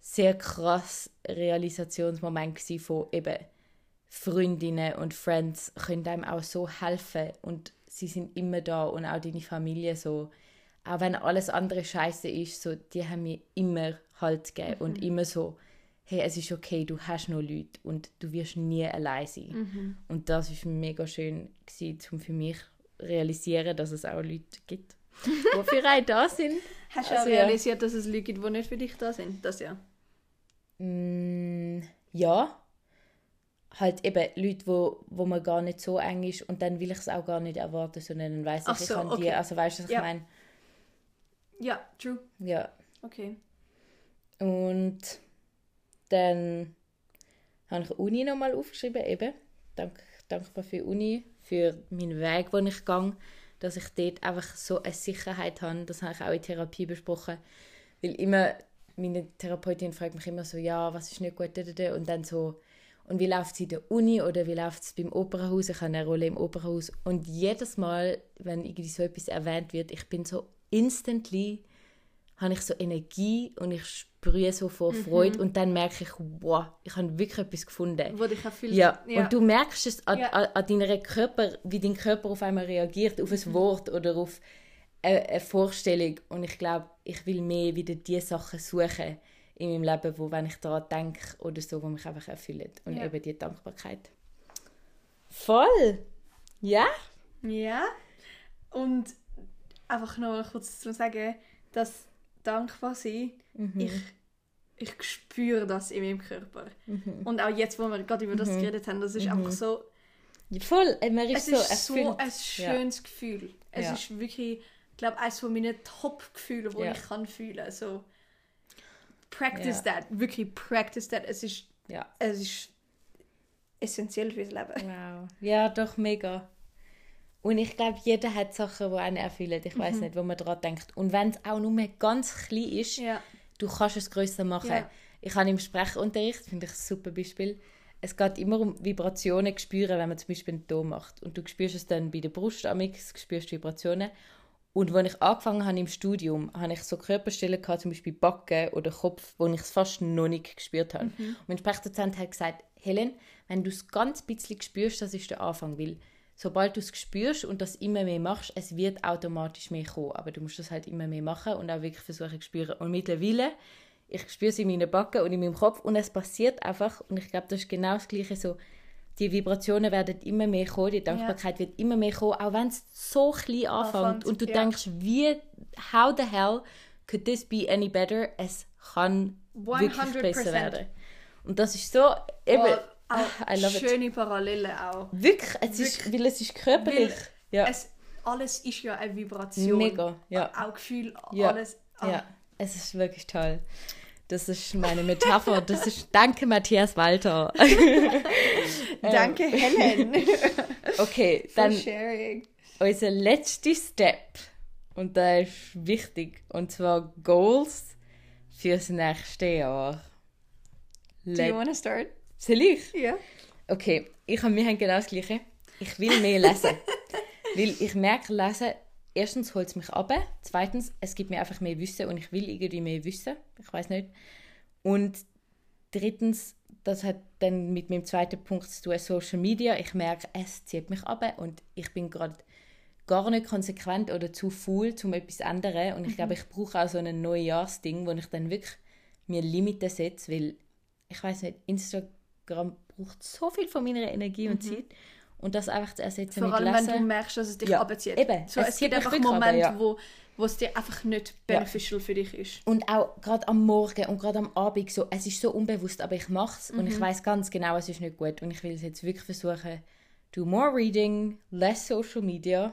sehr krass Realisationsmoment von eben Freundinnen und Friends können einem auch so helfen und sie sind immer da und auch deine Familie so. Auch wenn alles andere scheiße ist, so, die haben mir immer Halt gegeben und immer so, hey, es ist okay, du hast noch Leute und du wirst nie allein sein. Mhm. Und das ist mega schön gewesen, um für mich realisieren, dass es auch Leute gibt, die für einen da sind. Hast du Also, auch realisiert, dass es Leute gibt, die nicht für dich da sind? Das ja. Mm, ja. Halt eben Leute, wo, wo man gar nicht so eng ist und dann will ich es auch gar nicht erwarten, sondern dann Ach ich, ich so, kann die, okay. also weißt du, was Ja. ich meine? Ja, true. Ja. Okay. Und dann habe ich Uni nochmal aufgeschrieben, eben. Dank, dankbar für die Uni, für meinen Weg, den ich gehe, dass ich dort einfach so eine Sicherheit habe. Das habe ich auch in Therapie besprochen. Weil immer, meine Therapeutin fragt mich immer so, ja, was ist nicht gut, und dann so, und wie läuft es in der Uni oder wie läuft es beim Opernhaus? Ich habe eine Rolle im Opernhaus. Und jedes Mal, wenn irgendwie so etwas erwähnt wird, ich bin so instantly habe ich so Energie und ich sprühe so vor Freude und dann merke ich, wow, ich habe wirklich etwas gefunden. Wo dich auch viel... Ja, und du merkst es an, Ja. an, deiner Körper, wie dein Körper auf einmal reagiert, auf ein Wort oder auf eine, eine Vorstellung. Und ich glaube, ich will mehr wieder die Sachen suchen in meinem Leben, wo, wenn ich daran denke oder so, wo mich einfach erfüllen. Und Ja. eben die Dankbarkeit. Voll! Ja? Ja. Und einfach noch kurz zu sagen, dass dankbar sein, Mhm. ich, ich spüre das in meinem Körper. Und auch jetzt, wo wir gerade über das Mhm. geredet haben, das ist einfach so, Ja, Voll! Man es ist so ist so erfüllt. ein schönes Gefühl. Es Ja. ist wirklich, ich glaube, eines von meinen Top-Gefühlen, die Ja. ich kann fühlen. So, practice Ja. that, wirklich practice that. Es ist, Ja. es ist essentiell fürs Leben. Wow. Ja, doch, mega. Und ich glaube, jeder hat Sachen, die einen erfüllen. Ich weiß nicht, wo man daran denkt. Und wenn es auch nur ganz klein ist, Ja. du kannst es grösser machen. Ja. Ich habe im Sprechunterricht, finde ich ein super Beispiel, es geht immer um Vibrationen spüren, wenn man zum Beispiel einen Ton macht. Und du spürst es dann bei der Brust, amix, spürst du Vibrationen. Und als ich angefangen habe im Studium, habe ich so Körperstellen gehabt, zum Beispiel Backen oder Kopf, wo ich es fast noch nicht gespürt habe. Und mein Sprechdozent hat gesagt, Helen, wenn du es ganz bisschen spürst, das ist der Anfang, weil sobald du es spürst und das immer mehr machst, es wird automatisch mehr kommen. Aber du musst das halt immer mehr machen und auch wirklich versuchen zu spüren. Und mittlerweile, ich spüre es in meinen Backen und in meinem Kopf und es passiert einfach. Und ich glaube, das ist genau das Gleiche so. Die Vibrationen werden immer mehr kommen, die Dankbarkeit wird immer mehr kommen, auch wenn es so klein anfängt. Anfängt, Und du ja. denkst, wie, how the hell could this be any better? Es kann wirklich 100%. besser werden. Und das ist so, eben, Oh, I auch love it. schöne Parallelen auch. Wirklich, es ist, weil es ist körperlich. Ja, Es, alles ist ja eine Vibration. mega, ja. Auch Gefühl, Ja, alles. ah. ja, es ist wirklich toll. Das ist meine Metapher. Das ist, danke Matthias Walter. Danke, Helen, Okay, dann sharing. unser letzter Step. Und der ist wichtig. Und zwar Goals fürs nächste Jahr. Do you Let want to start? Soll ich? Ja. Okay, ich und wir haben genau das Gleiche. Ich will mehr lesen. Weil ich merke, lesen, erstens holt es mich ab, zweitens, es gibt mir einfach mehr Wissen und ich will irgendwie mehr wissen. Ich weiß nicht. Und drittens, das hat dann mit meinem zweiten Punkt zu tun, Social Media. Ich merke, es zieht mich ab und ich bin gerade gar nicht konsequent oder zu faul, um etwas zu ändern. Und ich glaube, ich brauche auch so ein Neujahrsding, wo ich dann wirklich mir Limiten setze, weil ich weiß nicht, Instagram braucht so viel von meiner Energie und Zeit. Und das einfach zu ersetzen Vor mit allem, wenn du merkst, dass es dich Ja, abzieht. eben. So, Es es, gibt einfach runter, Momente, ja. wo, wo es dir einfach nicht beneficial für dich ist. Und auch gerade am Morgen und gerade am Abend, so, es ist so unbewusst, aber ich mache es und ich weiß ganz genau, es ist nicht gut. Und ich will es jetzt wirklich versuchen, do more reading, less social media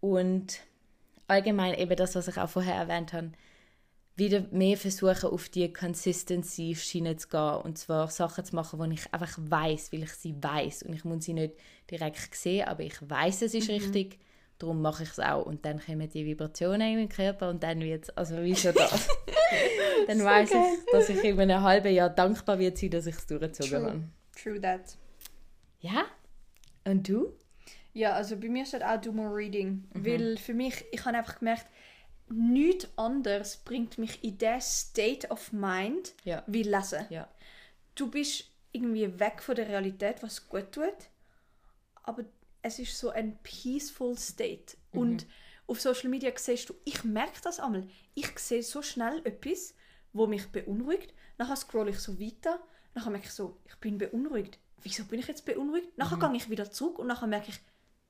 und allgemein eben das, was ich auch vorher erwähnt habe, wieder mehr versuchen, auf die Consistency-Schiene zu gehen. Und zwar Sachen zu machen, die ich einfach weiß, weil ich sie weiß Und ich muss sie nicht direkt sehen, aber ich weiß, es ist mhm. richtig. Darum mache ich es auch. Und dann kommen die Vibrationen in meinen Körper und dann wird es, also wie schon das. dann so weiß ich, dass ich in einem halben Jahr dankbar wird sein, dass ich es durchgezogen True. habe. True that. Ja? Und du? Ja, also bei mir steht auch Do More Reading. Mhm. Weil für mich, ich habe einfach gemerkt, nichts anderes bringt mich in der State of Mind ja. wie Lesen. Ja. Du bist irgendwie weg von der Realität, was gut tut, aber es ist so ein peaceful State. Mhm. Und auf Social Media siehst du, ich merke das einmal, ich sehe so schnell etwas, wo mich beunruhigt, nachher scrolle ich so weiter, nachher merke ich so, ich bin beunruhigt. Wieso bin ich jetzt beunruhigt? Nachher mhm. gehe ich wieder zurück und nachher merke ich,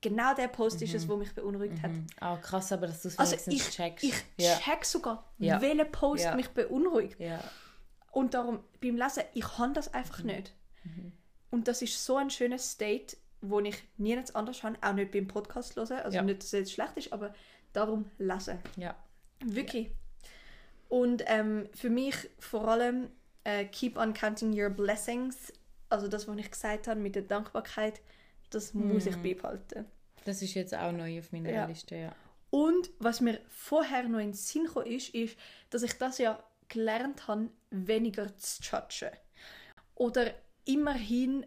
genau der Post mhm. ist es, der mhm. mich beunruhigt mhm. hat. Ah, oh, krass, aber dass du es also ich, checkst. Ich ja. check sogar, ja. welcher Post ja. mich beunruhigt. Ja. Und darum, beim Lesen, ich kann das einfach mhm. nicht. Mhm. Und das ist so ein schönes State, wo ich nirgends anders habe, auch nicht beim Podcast hören. Also nicht, dass es jetzt schlecht ist, aber darum lesen. Ja. Wirklich. Und ähm, für mich vor allem äh, keep on counting your blessings. Also das, was ich gesagt habe mit der Dankbarkeit das muss ich mhm. beibehalten. Das ist jetzt auch neu auf meiner ja. Liste, ja. Und was mir vorher noch in den Sinn kam, ist, ist, dass ich das ja gelernt habe, weniger zu judgen. Oder immerhin,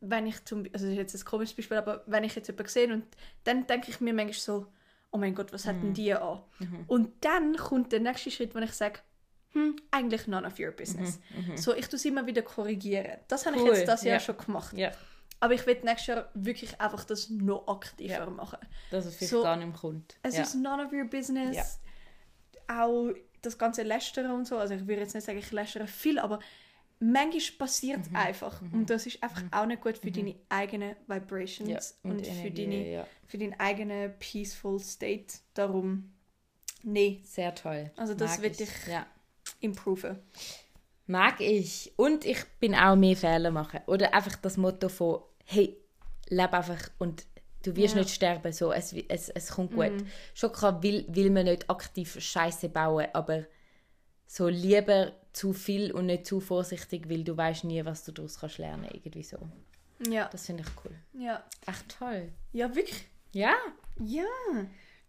wenn ich zum also das ist jetzt ein komisches Beispiel, aber wenn ich jetzt jemanden sehe und dann denke ich mir manchmal so, oh mein Gott, was hatten mhm. die an? Mhm. Und dann kommt der nächste Schritt, wo ich sage, hm, eigentlich none of your business. Mhm. mhm. So, ich tue es immer wieder korrigieren. Das habe cool. ich jetzt das Jahr ja. schon gemacht. Ja. Aber ich will nächstes Jahr wirklich einfach das noch aktiver ja. machen. Dass es vielleicht so, gar nicht kommt. Es ja. ist none of your business. Ja. Auch das ganze Lästern und so. Also ich würde jetzt nicht sagen, ich lästere viel, aber manchmal passiert mhm. einfach. Mhm. Und das ist einfach mhm. auch nicht gut für mhm. deine eigenen Vibrations und, und für, deine, für deinen eigenen peaceful State. Darum, nee. Sehr toll. Also das wird dich ja. improven. Mag ich. Und ich bin auch mehr Fehler machen. Oder einfach das Motto von hey, lebe einfach und du wirst ja. nicht sterben, so, es, es, es kommt gut. Mhm. Schon klar will, will man nicht aktiv Scheiße bauen, aber so lieber zu viel und nicht zu vorsichtig, weil du weißt nie, was du daraus kannst lernen, irgendwie so. Ja. Das finde ich cool. Ja. Echt toll. Ja, wirklich. Ja. Ja.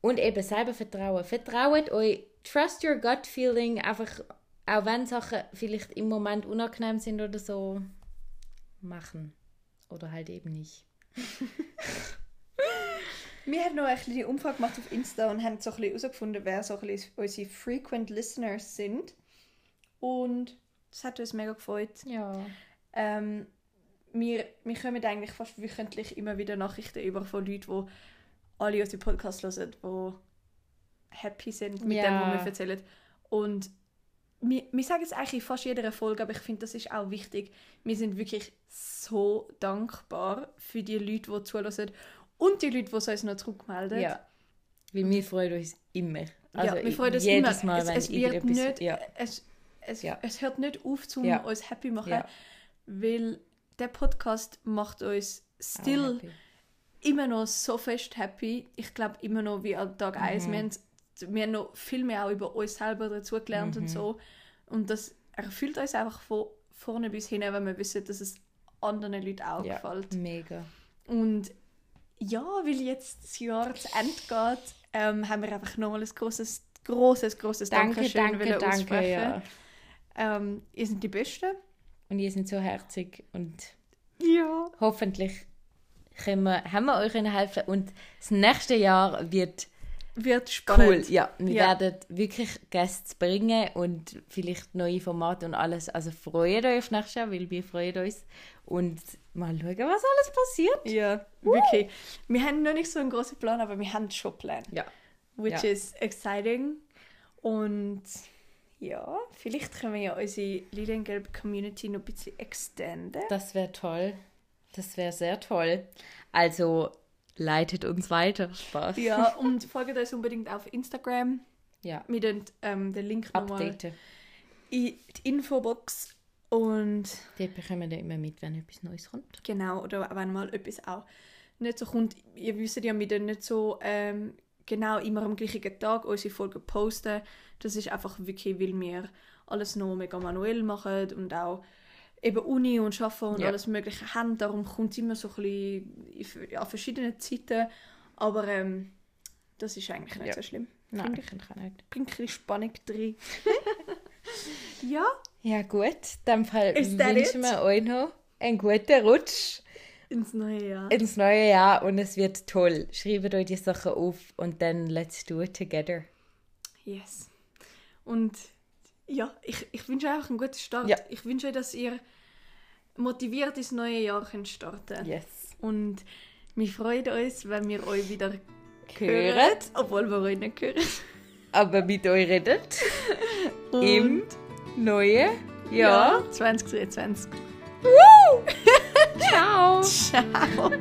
Und eben selber vertrauen. Vertraut euch, trust your gut feeling, einfach, auch wenn Sachen vielleicht im Moment unangenehm sind oder so, machen. Oder halt eben nicht. Wir haben noch ein bisschen die Umfrage gemacht auf Insta und haben so ein bisschen herausgefunden, wer so ein bisschen unsere Frequent Listeners sind. Und das hat uns mega gefreut. Ja. Ähm, wir, wir kommen eigentlich fast wöchentlich immer wieder Nachrichten über von Leuten, die alle unsere Podcasts hören, die happy sind mit ja. dem, was wir erzählen. Und wir, wir sagen es eigentlich in fast jeder Folge, aber ich finde, das ist auch wichtig. Wir sind wirklich so dankbar für die Leute, die zuhören und die Leute, die uns noch zurückmelden. Ja, weil wir freuen uns immer. Also ja, wir freuen uns jedes immer. Mal, wenn es, es wird nicht, ja. es, es, ja. es hört nicht auf, um ja. uns happy zu machen, ja. weil der Podcast macht uns still immer noch so fest happy. Ich glaube immer noch wie an Tag 1. Mhm wir haben noch viel mehr auch über uns selber dazu gelernt mhm. und so. Und das erfüllt uns einfach von vorne bis hin, wenn wir wissen, dass es anderen Leuten auch ja, gefällt. Mega. Und ja, weil jetzt das Jahr zu Ende geht, ähm, haben wir einfach nochmal ein großes, großes, großes danke, Dankeschön danke, danke, aussprechen. Ja. Ähm, ihr seid die Besten. Und ihr seid so herzig und ja. hoffentlich können wir, haben wir euch helfen und das nächste Jahr wird wird spannend. Cool, ja. Wir ja. werden wirklich Gäste bringen und vielleicht neue Formate und alles. Also freut euch auf nächstes Jahr, weil wir freuen uns. Und mal schauen, was alles passiert. Ja, wirklich. Uh. Wir haben noch nicht so einen großen Plan, aber wir haben schon einen Plan. Ja. Which ja. is exciting. Und ja, vielleicht können wir ja unsere Liliengelb Community noch ein bisschen extenden. Das wäre toll. Das wäre sehr toll. Also leitet uns weiter. Spaß. Ja, und folgt uns unbedingt auf Instagram. Ja. Mit den, ähm, den Link nochmal in die Infobox. Und dort bekommen wir immer mit, wenn etwas Neues kommt. Genau, oder wenn mal etwas auch nicht so kommt. Ihr wisst ja, wir nicht so ähm, genau immer am gleichen Tag unsere Folgen posten. Das ist einfach wirklich, weil wir alles noch mega manuell machen und auch eben Uni und Arbeiten und Ja. alles Mögliche haben. Darum kommt es immer so ein bisschen an verschiedenen Zeiten. Aber ähm, das ist eigentlich nicht Ja. so schlimm. Nein, Finde ich kann nicht. Bringt ein bisschen Spannung drin. ja, Ja gut, in dem Fall wünschen wir euch noch einen guten Rutsch ins neue Jahr. ins neue Jahr und es wird toll. Schreibt euch die Sachen auf und dann let's do it together. Yes. Und ja, ich, ich wünsche euch einen guten Start. Ja. Ich wünsche euch, dass ihr motiviert ins neue Jahr könnt starten Yes. Und wir freuen uns, wenn wir euch wieder hören, Hören, obwohl wir euch nicht hören. aber mit euch redet Und im neuen ja, Jahr. 2023. Ciao. Ciao.